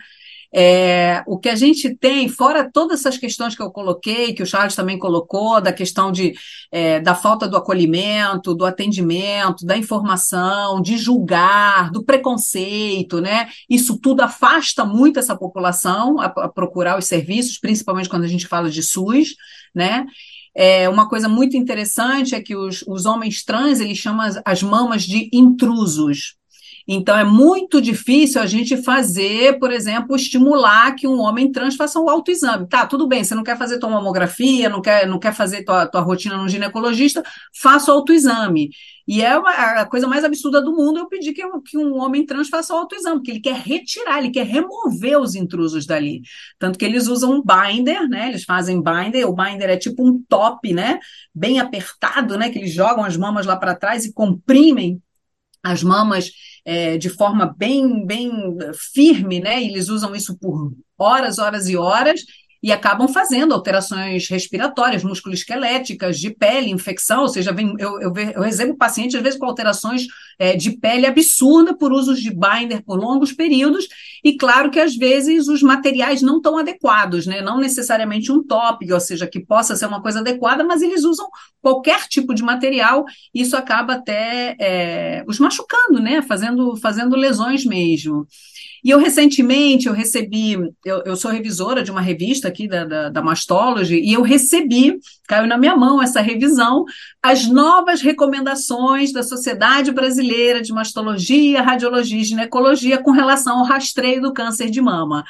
É, o que a gente tem, fora todas essas questões que eu coloquei, que o Charles também colocou, da questão de, é, da falta do acolhimento, do atendimento, da informação, de julgar, do preconceito, né? Isso tudo afasta muito essa população a, a procurar os serviços, principalmente quando a gente fala de SUS, né? É, uma coisa muito interessante é que os, os homens trans, eles chamam as, as mamas de intrusos. Então, é muito difícil a gente fazer, por exemplo, estimular que um homem trans faça um autoexame. Tá, tudo bem, você não quer fazer tua mamografia, não quer, não quer fazer tua, tua rotina no ginecologista, faça o autoexame. E é uma, a coisa mais absurda do mundo eu pedir que, que um homem trans faça o autoexame, porque ele quer retirar, ele quer remover os intrusos dali. Tanto que eles usam um binder, né? Eles fazem binder, o binder é tipo um top, né? Bem apertado, né? Que eles jogam as mamas lá para trás e comprimem as mamas é, de forma bem, bem firme, né? Eles usam isso por horas, horas e horas e acabam fazendo alterações respiratórias, musculoesqueléticas, de pele, infecção, ou seja, vem, eu, eu, eu recebo pacientes, às vezes, com alterações é, de pele absurda por usos de binder por longos períodos, e claro que às vezes os materiais não estão adequados, né? Não necessariamente um top, ou seja, que possa ser uma coisa adequada, mas eles usam qualquer tipo de material, e isso acaba até é, os machucando, né? Fazendo, fazendo lesões mesmo. E eu recentemente eu recebi, eu, eu sou revisora de uma revista aqui da, da, da, Mastology, e eu recebi, caiu na minha mão essa revisão, as novas recomendações da Sociedade Brasileira de Mastologia, Radiologia e Ginecologia com relação ao rastreio do câncer de mama.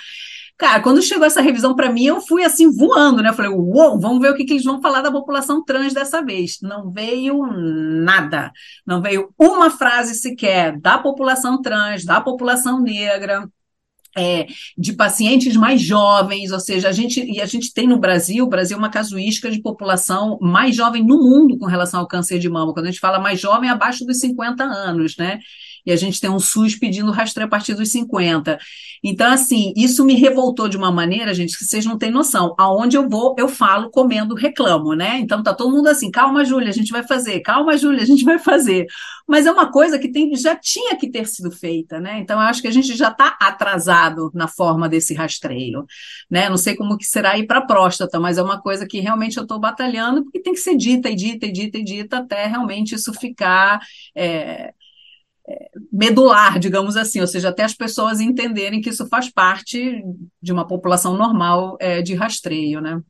Cara, quando chegou essa revisão para mim, eu fui assim voando, né? Eu falei, uou, vamos ver o que, que eles vão falar da população trans dessa vez. Não veio nada. Não veio uma frase sequer da população trans, da população negra. É, de pacientes mais jovens, ou seja, a gente, e a gente tem no Brasil, o Brasil é uma casuística de população mais jovem no mundo com relação ao câncer de mama. Quando a gente fala mais jovem, abaixo dos 50 anos, né? E a gente tem um SUS pedindo rastreio a partir dos 50. Então, assim, isso me revoltou de uma maneira, gente, que vocês não têm noção. Aonde eu vou, eu falo, comendo, reclamo, né? Então tá todo mundo assim, calma, Júlia, a gente vai fazer, calma, Júlia, a gente vai fazer. Mas é uma coisa que tem, já tinha que ter sido feita, né? Então, eu acho que a gente já está atrasado na forma desse rastreio, né? Não sei como que será aí para próstata, mas é uma coisa que realmente eu estou batalhando, porque tem que ser dita e dita e dita e dita até realmente isso ficar. É, medular, digamos assim, ou seja, até as pessoas entenderem que isso faz parte de uma população normal é, de rastreio, né?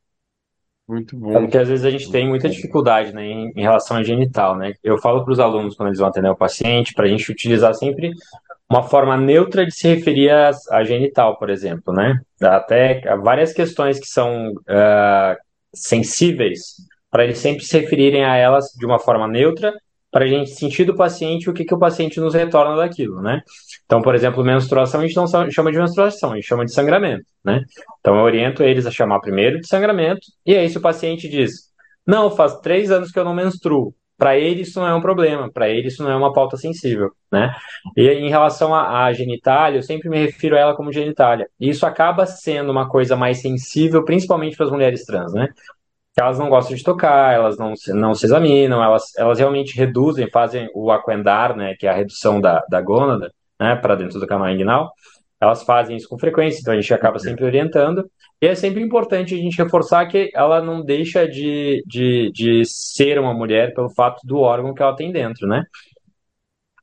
Muito É bom. porque às vezes a gente tem muita dificuldade, né, em, em relação à genital, né? Eu falo para os alunos quando eles vão atender o paciente, para a gente utilizar sempre uma forma neutra de se referir à, à genital, por exemplo, né? Até várias questões que são ah, sensíveis, para eles sempre se referirem a elas de uma forma neutra, para a gente sentir do paciente o que, que o paciente nos retorna daquilo, né? Então, por exemplo, menstruação a gente não chama de menstruação, a gente chama de sangramento, né? Então, eu oriento eles a chamar primeiro de sangramento, e aí se o paciente diz, não, faz três anos que eu não menstruo, para ele isso não é um problema, para ele isso não é uma pauta sensível, né? E em relação à, genitália, eu sempre me refiro a ela como genitália. E isso acaba sendo uma coisa mais sensível, principalmente para as mulheres trans, né? Elas não gostam de tocar, elas não não se examinam, elas, elas realmente reduzem, fazem o aquendar, né? Que é a redução da, da gônada, né? Para dentro do canal inguinal. Elas fazem isso com frequência, então a gente acaba sempre orientando. E é sempre importante a gente reforçar que ela não deixa de, de, de ser uma mulher pelo fato do órgão que ela tem dentro, né?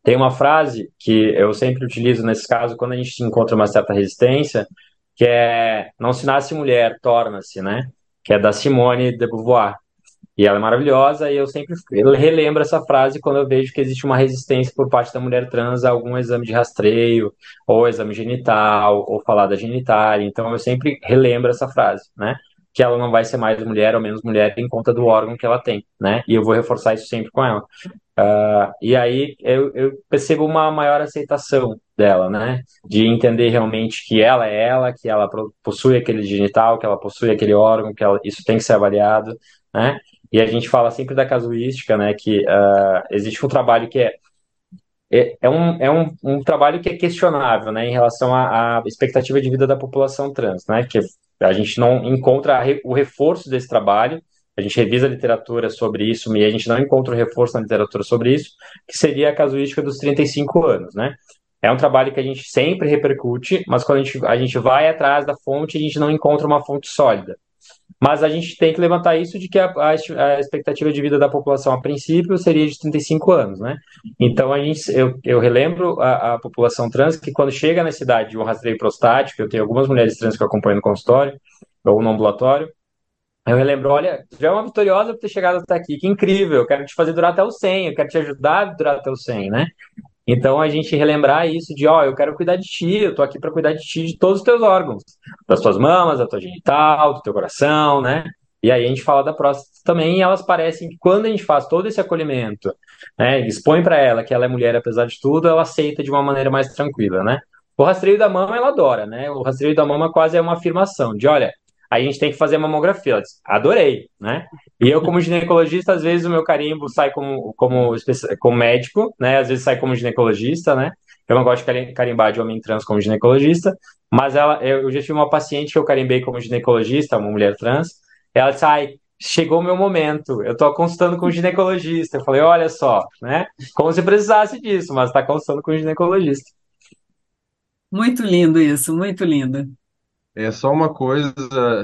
Tem uma frase que eu sempre utilizo nesse caso, quando a gente encontra uma certa resistência, que é não se nasce mulher, torna-se, né? Que é da Simone de Beauvoir. E ela é maravilhosa e eu sempre relembro essa frase quando eu vejo que existe uma resistência por parte da mulher trans a algum exame de rastreio, ou exame genital, ou falar da genitália. Então eu sempre relembro essa frase, né? Que ela não vai ser mais mulher ou menos mulher em conta do órgão que ela tem, né? E eu vou reforçar isso sempre com ela. Uh, e aí eu, eu, percebo uma maior aceitação dela, né? De entender realmente que ela é ela, que ela possui aquele genital, que ela possui aquele órgão, que ela, isso tem que ser avaliado, né? E a gente fala sempre da casuística, né? Que uh, existe um trabalho que é é, é, um, é um, um trabalho que é questionável, né, em relação à, à expectativa de vida da população trans, né, que a gente não encontra o reforço desse trabalho a gente revisa a literatura sobre isso e a gente não encontra o reforço na literatura sobre isso, que seria a casuística dos 35 anos, né? É um trabalho que a gente sempre repercute, mas quando a gente, a gente vai atrás da fonte, a gente não encontra uma fonte sólida. Mas a gente tem que levantar isso de que a, a, expectativa de vida da população, a princípio, seria de 35 anos, né? Então, a gente, eu, eu relembro a, a população trans que quando chega na cidade de um rastreio prostático, eu tenho algumas mulheres trans que eu acompanho no consultório, ou no ambulatório, eu relembro, olha, já é uma vitoriosa por ter chegado até aqui, que incrível, eu quero te fazer durar até o 100, eu quero te ajudar a durar até o 100, né? Então a gente relembrar isso de, ó, eu quero cuidar de ti, eu tô aqui para cuidar de ti, de todos os teus órgãos, das tuas mamas, da tua genital, do teu coração, né? E aí a gente fala da próstata também, e elas parecem que quando a gente faz todo esse acolhimento, né, expõe para ela que ela é mulher apesar de tudo, ela aceita de uma maneira mais tranquila, né? O rastreio da mama ela adora, né? O rastreio da mama quase é uma afirmação de, olha, a gente tem que fazer mamografia. disse, Adorei, né? E eu, como ginecologista, às vezes o meu carimbo sai como, como, como médico, né? Às vezes sai como ginecologista, né? Eu não gosto de carimbar de homem trans como ginecologista, mas ela, eu já tive uma paciente que eu carimbei como ginecologista, uma mulher trans. Ela disse, ai, chegou o meu momento, eu tô consultando com o ginecologista. Eu falei, olha só, né? Como se precisasse disso, mas tá consultando com o ginecologista. Muito lindo isso, muito lindo. É só uma coisa,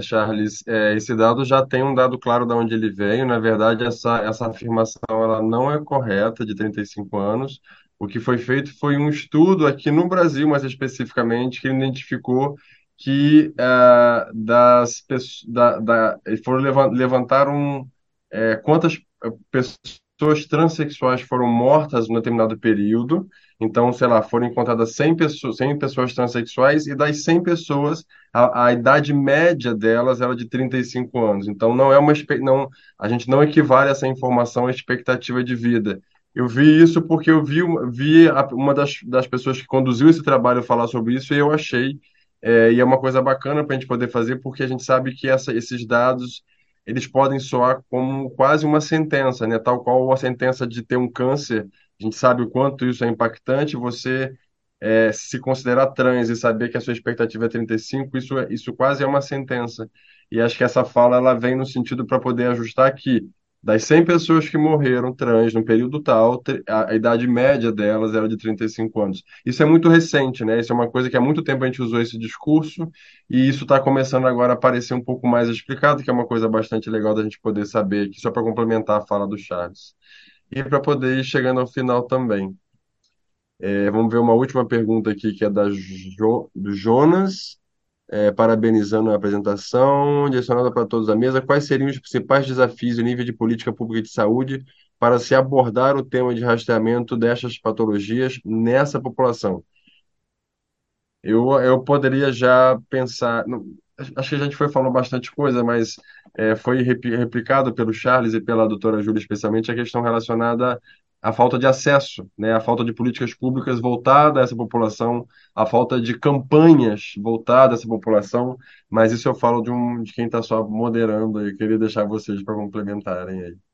Charles, é, esse dado já tem um dado claro de onde ele veio. Na verdade, essa, essa afirmação ela não é correta de 35 anos. O que foi feito foi um estudo aqui no Brasil, mais especificamente, que identificou que uh, das da, da, foram levantaram é, quantas pessoas transexuais foram mortas um determinado período. Então, sei lá, foram encontradas 100 pessoas, 100 pessoas transexuais e das 100 pessoas, a, a idade média delas era de 35 anos. Então, não é uma não, a gente não equivale essa informação à expectativa de vida. Eu vi isso porque eu vi, vi uma das, das pessoas que conduziu esse trabalho falar sobre isso e eu achei, é, e é uma coisa bacana para a gente poder fazer, porque a gente sabe que essa, esses dados eles podem soar como quase uma sentença, né? Tal qual a sentença de ter um câncer a gente sabe o quanto isso é impactante. Você é, se considerar trans e saber que a sua expectativa é 35, isso, é, isso quase é uma sentença. E acho que essa fala ela vem no sentido para poder ajustar que das 100 pessoas que morreram trans no período tal, a, a idade média delas era de 35 anos. Isso é muito recente, né? Isso é uma coisa que há muito tempo a gente usou esse discurso e isso está começando agora a aparecer um pouco mais explicado, que é uma coisa bastante legal da gente poder saber só para complementar a fala do Charles e para poder ir chegando ao final também. É, vamos ver uma última pergunta aqui, que é da jo, do Jonas, é, parabenizando a apresentação, direcionada para todos da mesa. Quais seriam os principais desafios em nível de política pública de saúde para se abordar o tema de rastreamento destas patologias nessa população? Eu, eu poderia já pensar. não, acho que a gente foi falando bastante coisa, mas é, foi repli- replicado pelo Charles e pela doutora Júlia, especialmente, a questão relacionada à falta de acesso, né, à falta de políticas públicas voltadas a essa população, à falta de campanhas voltadas a essa população, mas isso eu falo de, um, de quem está só moderando aí. Queria deixar vocês para complementarem aí.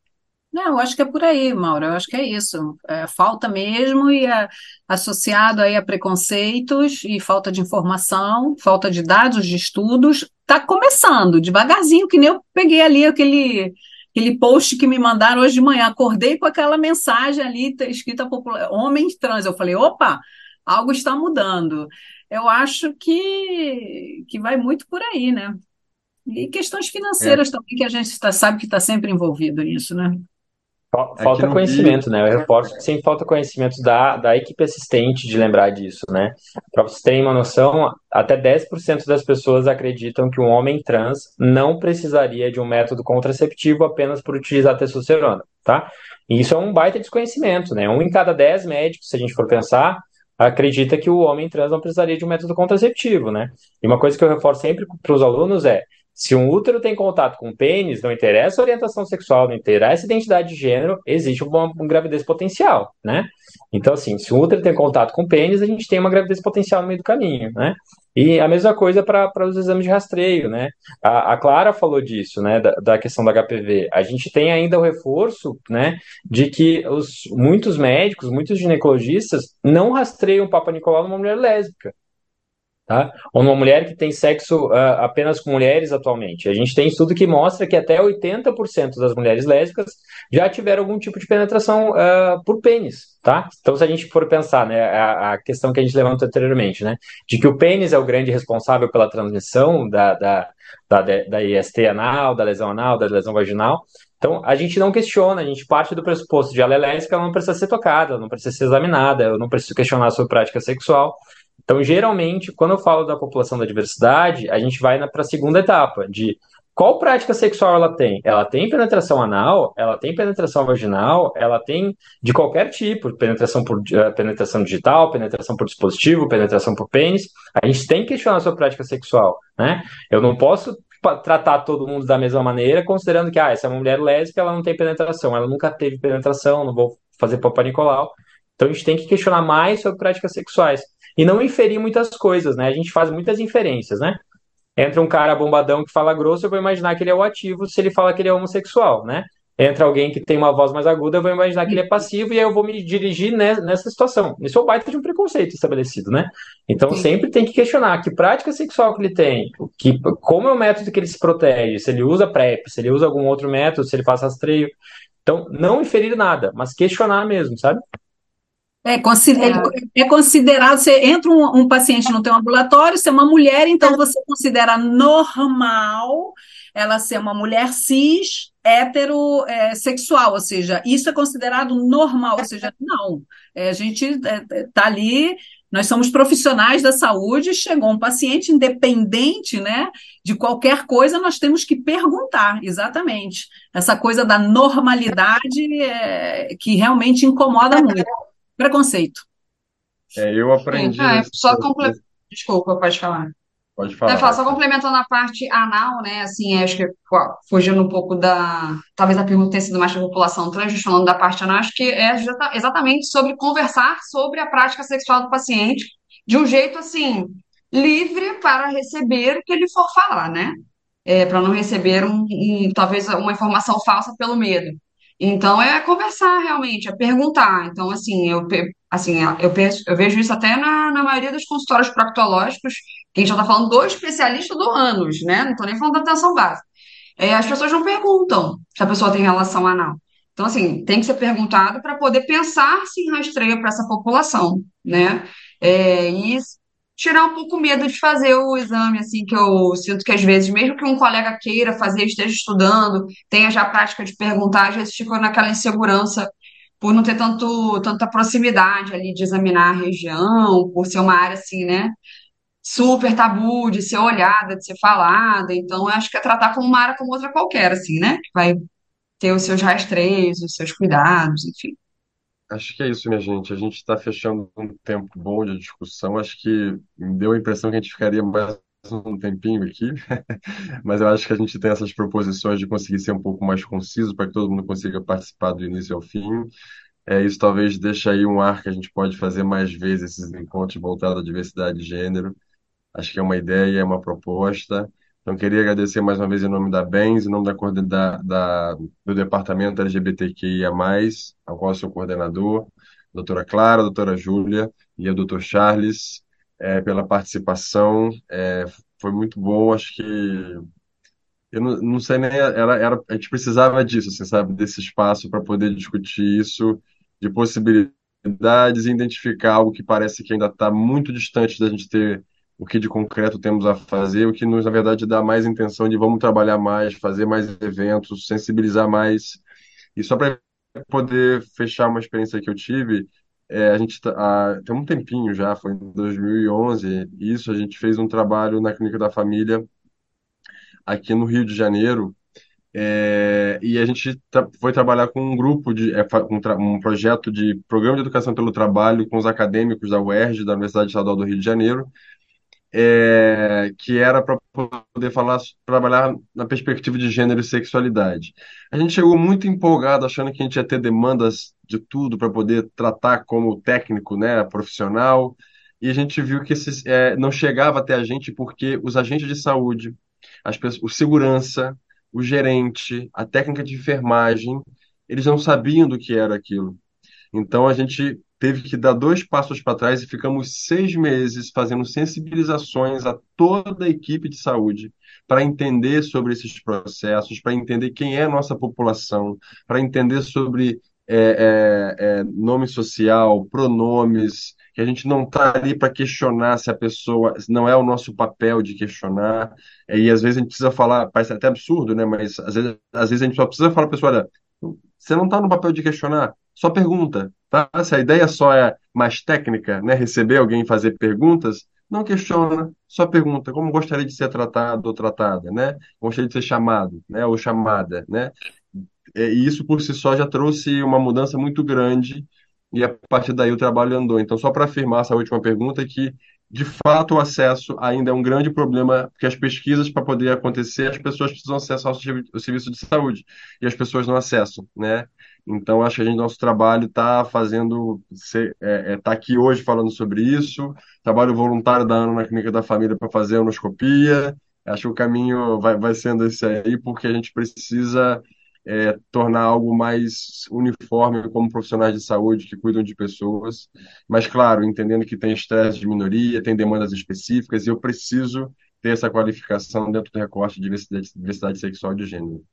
Não, eu acho que é por aí, Mauro. Eu acho que é isso. É, falta mesmo e é, associado aí a preconceitos e falta de informação, falta de dados de estudos. Está começando devagarzinho, que nem eu peguei ali aquele aquele post que me mandaram hoje de manhã. Acordei com aquela mensagem ali tá escrita popula- homens trans. Eu falei, opa, algo está mudando. Eu acho que que vai muito por aí, né? E questões É, financeiras também, que a gente tá- sabe que está sempre envolvido nisso, né? Aqui Falta conhecimento, né? Eu reforço que sempre falta conhecimento da, da equipe assistente de lembrar disso, né? Para vocês terem uma noção, até 10% das pessoas acreditam que um homem trans não precisaria de um método contraceptivo apenas por utilizar testosterona, tá? E isso é um baita desconhecimento, né? Um em cada 10 médicos, se a gente for pensar, acredita que o homem trans não precisaria de um método contraceptivo, né? E uma coisa que eu reforço sempre para os alunos é se um útero tem contato com o pênis, não interessa a orientação sexual, não interessa a identidade de gênero, existe uma, uma gravidez potencial, né? Então, assim, se o útero tem contato com o pênis, a gente tem uma gravidez potencial no meio do caminho, né? E a mesma coisa para os exames de rastreio, né? A, a Clara falou disso, né? Da, da questão do HPV. A gente tem ainda o reforço, né? De que os, muitos médicos, muitos ginecologistas não rastreiam o Papa Nicolau numa mulher lésbica tá? Ou numa mulher que tem sexo uh, apenas com mulheres atualmente. A gente tem estudo que mostra que até 80% das mulheres lésbicas já tiveram algum tipo de penetração uh, por pênis, tá? Então, se a gente for pensar, né, a, a, questão que a gente levantou anteriormente, né, de que o pênis é o grande responsável pela transmissão da, da, da, da IST anal, da lesão anal, da lesão vaginal, então, a gente não questiona, a gente parte do pressuposto de ela é lésbica, ela não precisa ser tocada, ela não precisa ser examinada, eu não preciso questionar a sua prática sexual. Então, geralmente, quando eu falo da população da diversidade, a gente vai para a segunda etapa, de qual prática sexual ela tem? Ela tem penetração anal, ela tem penetração vaginal, ela tem de qualquer tipo, penetração por uh, penetração digital, penetração por dispositivo, penetração por pênis. A gente tem que questionar a sua prática sexual, né? Eu não posso tratar todo mundo da mesma maneira, considerando que ah, essa é uma mulher lésbica, ela não tem penetração, ela nunca teve penetração, não vou fazer Papa Nicolau. Então a gente tem que questionar mais sobre práticas sexuais e não inferir muitas coisas, né? A gente faz muitas inferências, né? Entra um cara bombadão que fala grosso, eu vou imaginar que ele é o ativo se ele fala que ele é homossexual, né? Entra alguém que tem uma voz mais aguda, eu vou imaginar que ele é passivo e aí eu vou me dirigir nessa situação. Isso é o baita de um preconceito estabelecido, né? Então sempre tem que questionar que prática sexual que ele tem, que, como é o método que ele se protege, se ele usa PrEP, se ele usa algum outro método, se ele faz rastreio. Então, não inferir nada, mas questionar mesmo, sabe? É, consider, é. é considerado, você entra um, um, paciente no teu ambulatório, você é uma mulher, então você considera normal ela ser uma mulher cis, heterossexual, é, ou seja, isso é considerado normal, ou seja, não, é, a gente está é, é ali, nós somos profissionais da saúde, chegou um paciente independente, né, de qualquer coisa, nós temos que perguntar, exatamente, essa coisa da normalidade é, que realmente incomoda muito preconceito. É, eu aprendi. Ah, só comple... Desculpa, pode falar. Pode falar. falar só complementando a parte anal, né? Assim, acho que fugindo um pouco da. Talvez a pergunta tenha sido mais da população trans, falando da parte anal, acho que é exatamente sobre conversar sobre a prática sexual do paciente de um jeito assim, livre para receber o que ele for falar, né? É, para não receber um, um, talvez uma informação falsa pelo medo. Então, é conversar realmente, é perguntar. Então, assim, eu, assim, eu, penso, eu vejo isso até na, na maioria dos consultórios proctológicos, que a gente já está falando do especialista do ânus, né? Não estou nem falando da atenção básica. É, as pessoas não perguntam se a pessoa tem relação anal. Então, assim, tem que ser perguntado para poder pensar se rastreia para essa população, né? É, e tirar um pouco o medo de fazer o exame, assim, que eu sinto que às vezes, mesmo que um colega queira fazer, esteja estudando, tenha já a prática de perguntar, às vezes ficou naquela insegurança por não ter tanto, tanta proximidade ali de examinar a região, por ser uma área assim, né? Super tabu de ser olhada, de ser falada. Então, eu acho que é tratar como uma área como outra qualquer, assim, né? Que vai ter os seus rastreios, os seus cuidados, enfim. Acho que é isso, minha gente. A gente está fechando um tempo bom de discussão. Acho que deu a impressão que a gente ficaria mais um tempinho aqui, mas eu acho que a gente tem essas proposições de conseguir ser um pouco mais conciso para que todo mundo consiga participar do início ao fim. É, isso talvez deixe aí um ar que a gente pode fazer mais vezes esses encontros voltados à diversidade de gênero. Acho que é uma ideia, é uma proposta. Então, queria agradecer mais uma vez em nome da BENS, em nome da, da, da- do Departamento LGBTQIA+, ao qual sou coordenador, doutora Clara, doutora Júlia e o doutor Charles, eh, pela participação. Eh, foi muito bom, acho que eu não, não sei nem, era, era, a gente precisava disso, assim, sabe, desse espaço para poder discutir isso, de possibilidades e identificar algo que parece que ainda está muito distante da gente ter o que de concreto temos a fazer, o que nos, na verdade, dá mais intenção de vamos trabalhar mais, fazer mais eventos, sensibilizar mais. E só para poder fechar uma experiência que eu tive, é, a gente tá, há- tem um tempinho já, foi em 2011, isso, a gente fez um trabalho na Clínica da Família aqui no Rio de Janeiro, é, e a gente tra- foi trabalhar com um grupo de é, um, um projeto de programa de educação pelo trabalho com os acadêmicos da UERJ, da Universidade Estadual do Rio de Janeiro, é, que era para poder falar, trabalhar na perspectiva de gênero e sexualidade. A gente chegou muito empolgado, achando que a gente ia ter demandas de tudo para poder tratar como técnico, né, profissional, e a gente viu que esses, é, não chegava até a gente porque os agentes de saúde, as pessoas, o segurança, o gerente, a técnica de enfermagem, eles não sabiam do que era aquilo. Então a gente teve que dar dois passos para trás e ficamos seis meses fazendo sensibilizações a toda a equipe de saúde para entender sobre esses processos, para entender quem é a nossa população, para entender sobre é, é, é, nome social, pronomes, que a gente não está ali para questionar se a pessoa não é o nosso papel de questionar. E às vezes a gente precisa falar, parece até absurdo, né? Mas às vezes, às vezes a gente só precisa falar para a pessoa, olha, você não está no papel de questionar, só pergunta, tá? Se a ideia só é mais técnica, né, receber alguém fazer perguntas, não questiona, só pergunta como gostaria de ser tratado ou tratada, né? Gostaria de ser chamado, né, ou chamada, né? É, E isso por si só já trouxe uma mudança muito grande e a partir daí o trabalho andou. Então, só para afirmar essa última pergunta, que de fato o acesso ainda é um grande problema, porque as pesquisas para poder acontecer, as pessoas precisam acessar o servi- o serviço de saúde e as pessoas não acessam, né? Então, acho que a gente, nosso trabalho está fazendo, está aqui hoje falando sobre isso, trabalho voluntário da Ana na Clínica da Família para fazer a endoscopia, acho que o caminho vai, vai sendo esse aí, porque a gente precisa é, tornar algo mais uniforme como profissionais de saúde que cuidam de pessoas, mas claro, entendendo que tem estresse de minoria, tem demandas específicas e eu preciso ter essa qualificação dentro do recorte de diversidade, diversidade sexual e de gênero.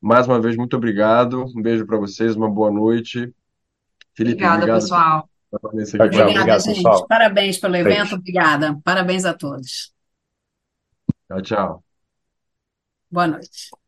Mais uma vez, muito obrigado, um beijo para vocês, uma boa noite. Felipe, Obrigada, obrigado por pessoal. Obrigada, Obrigado, gente. pessoal. Parabéns pelo evento. Beijo. Obrigada. Parabéns a todos. Tchau, tchau. Boa noite.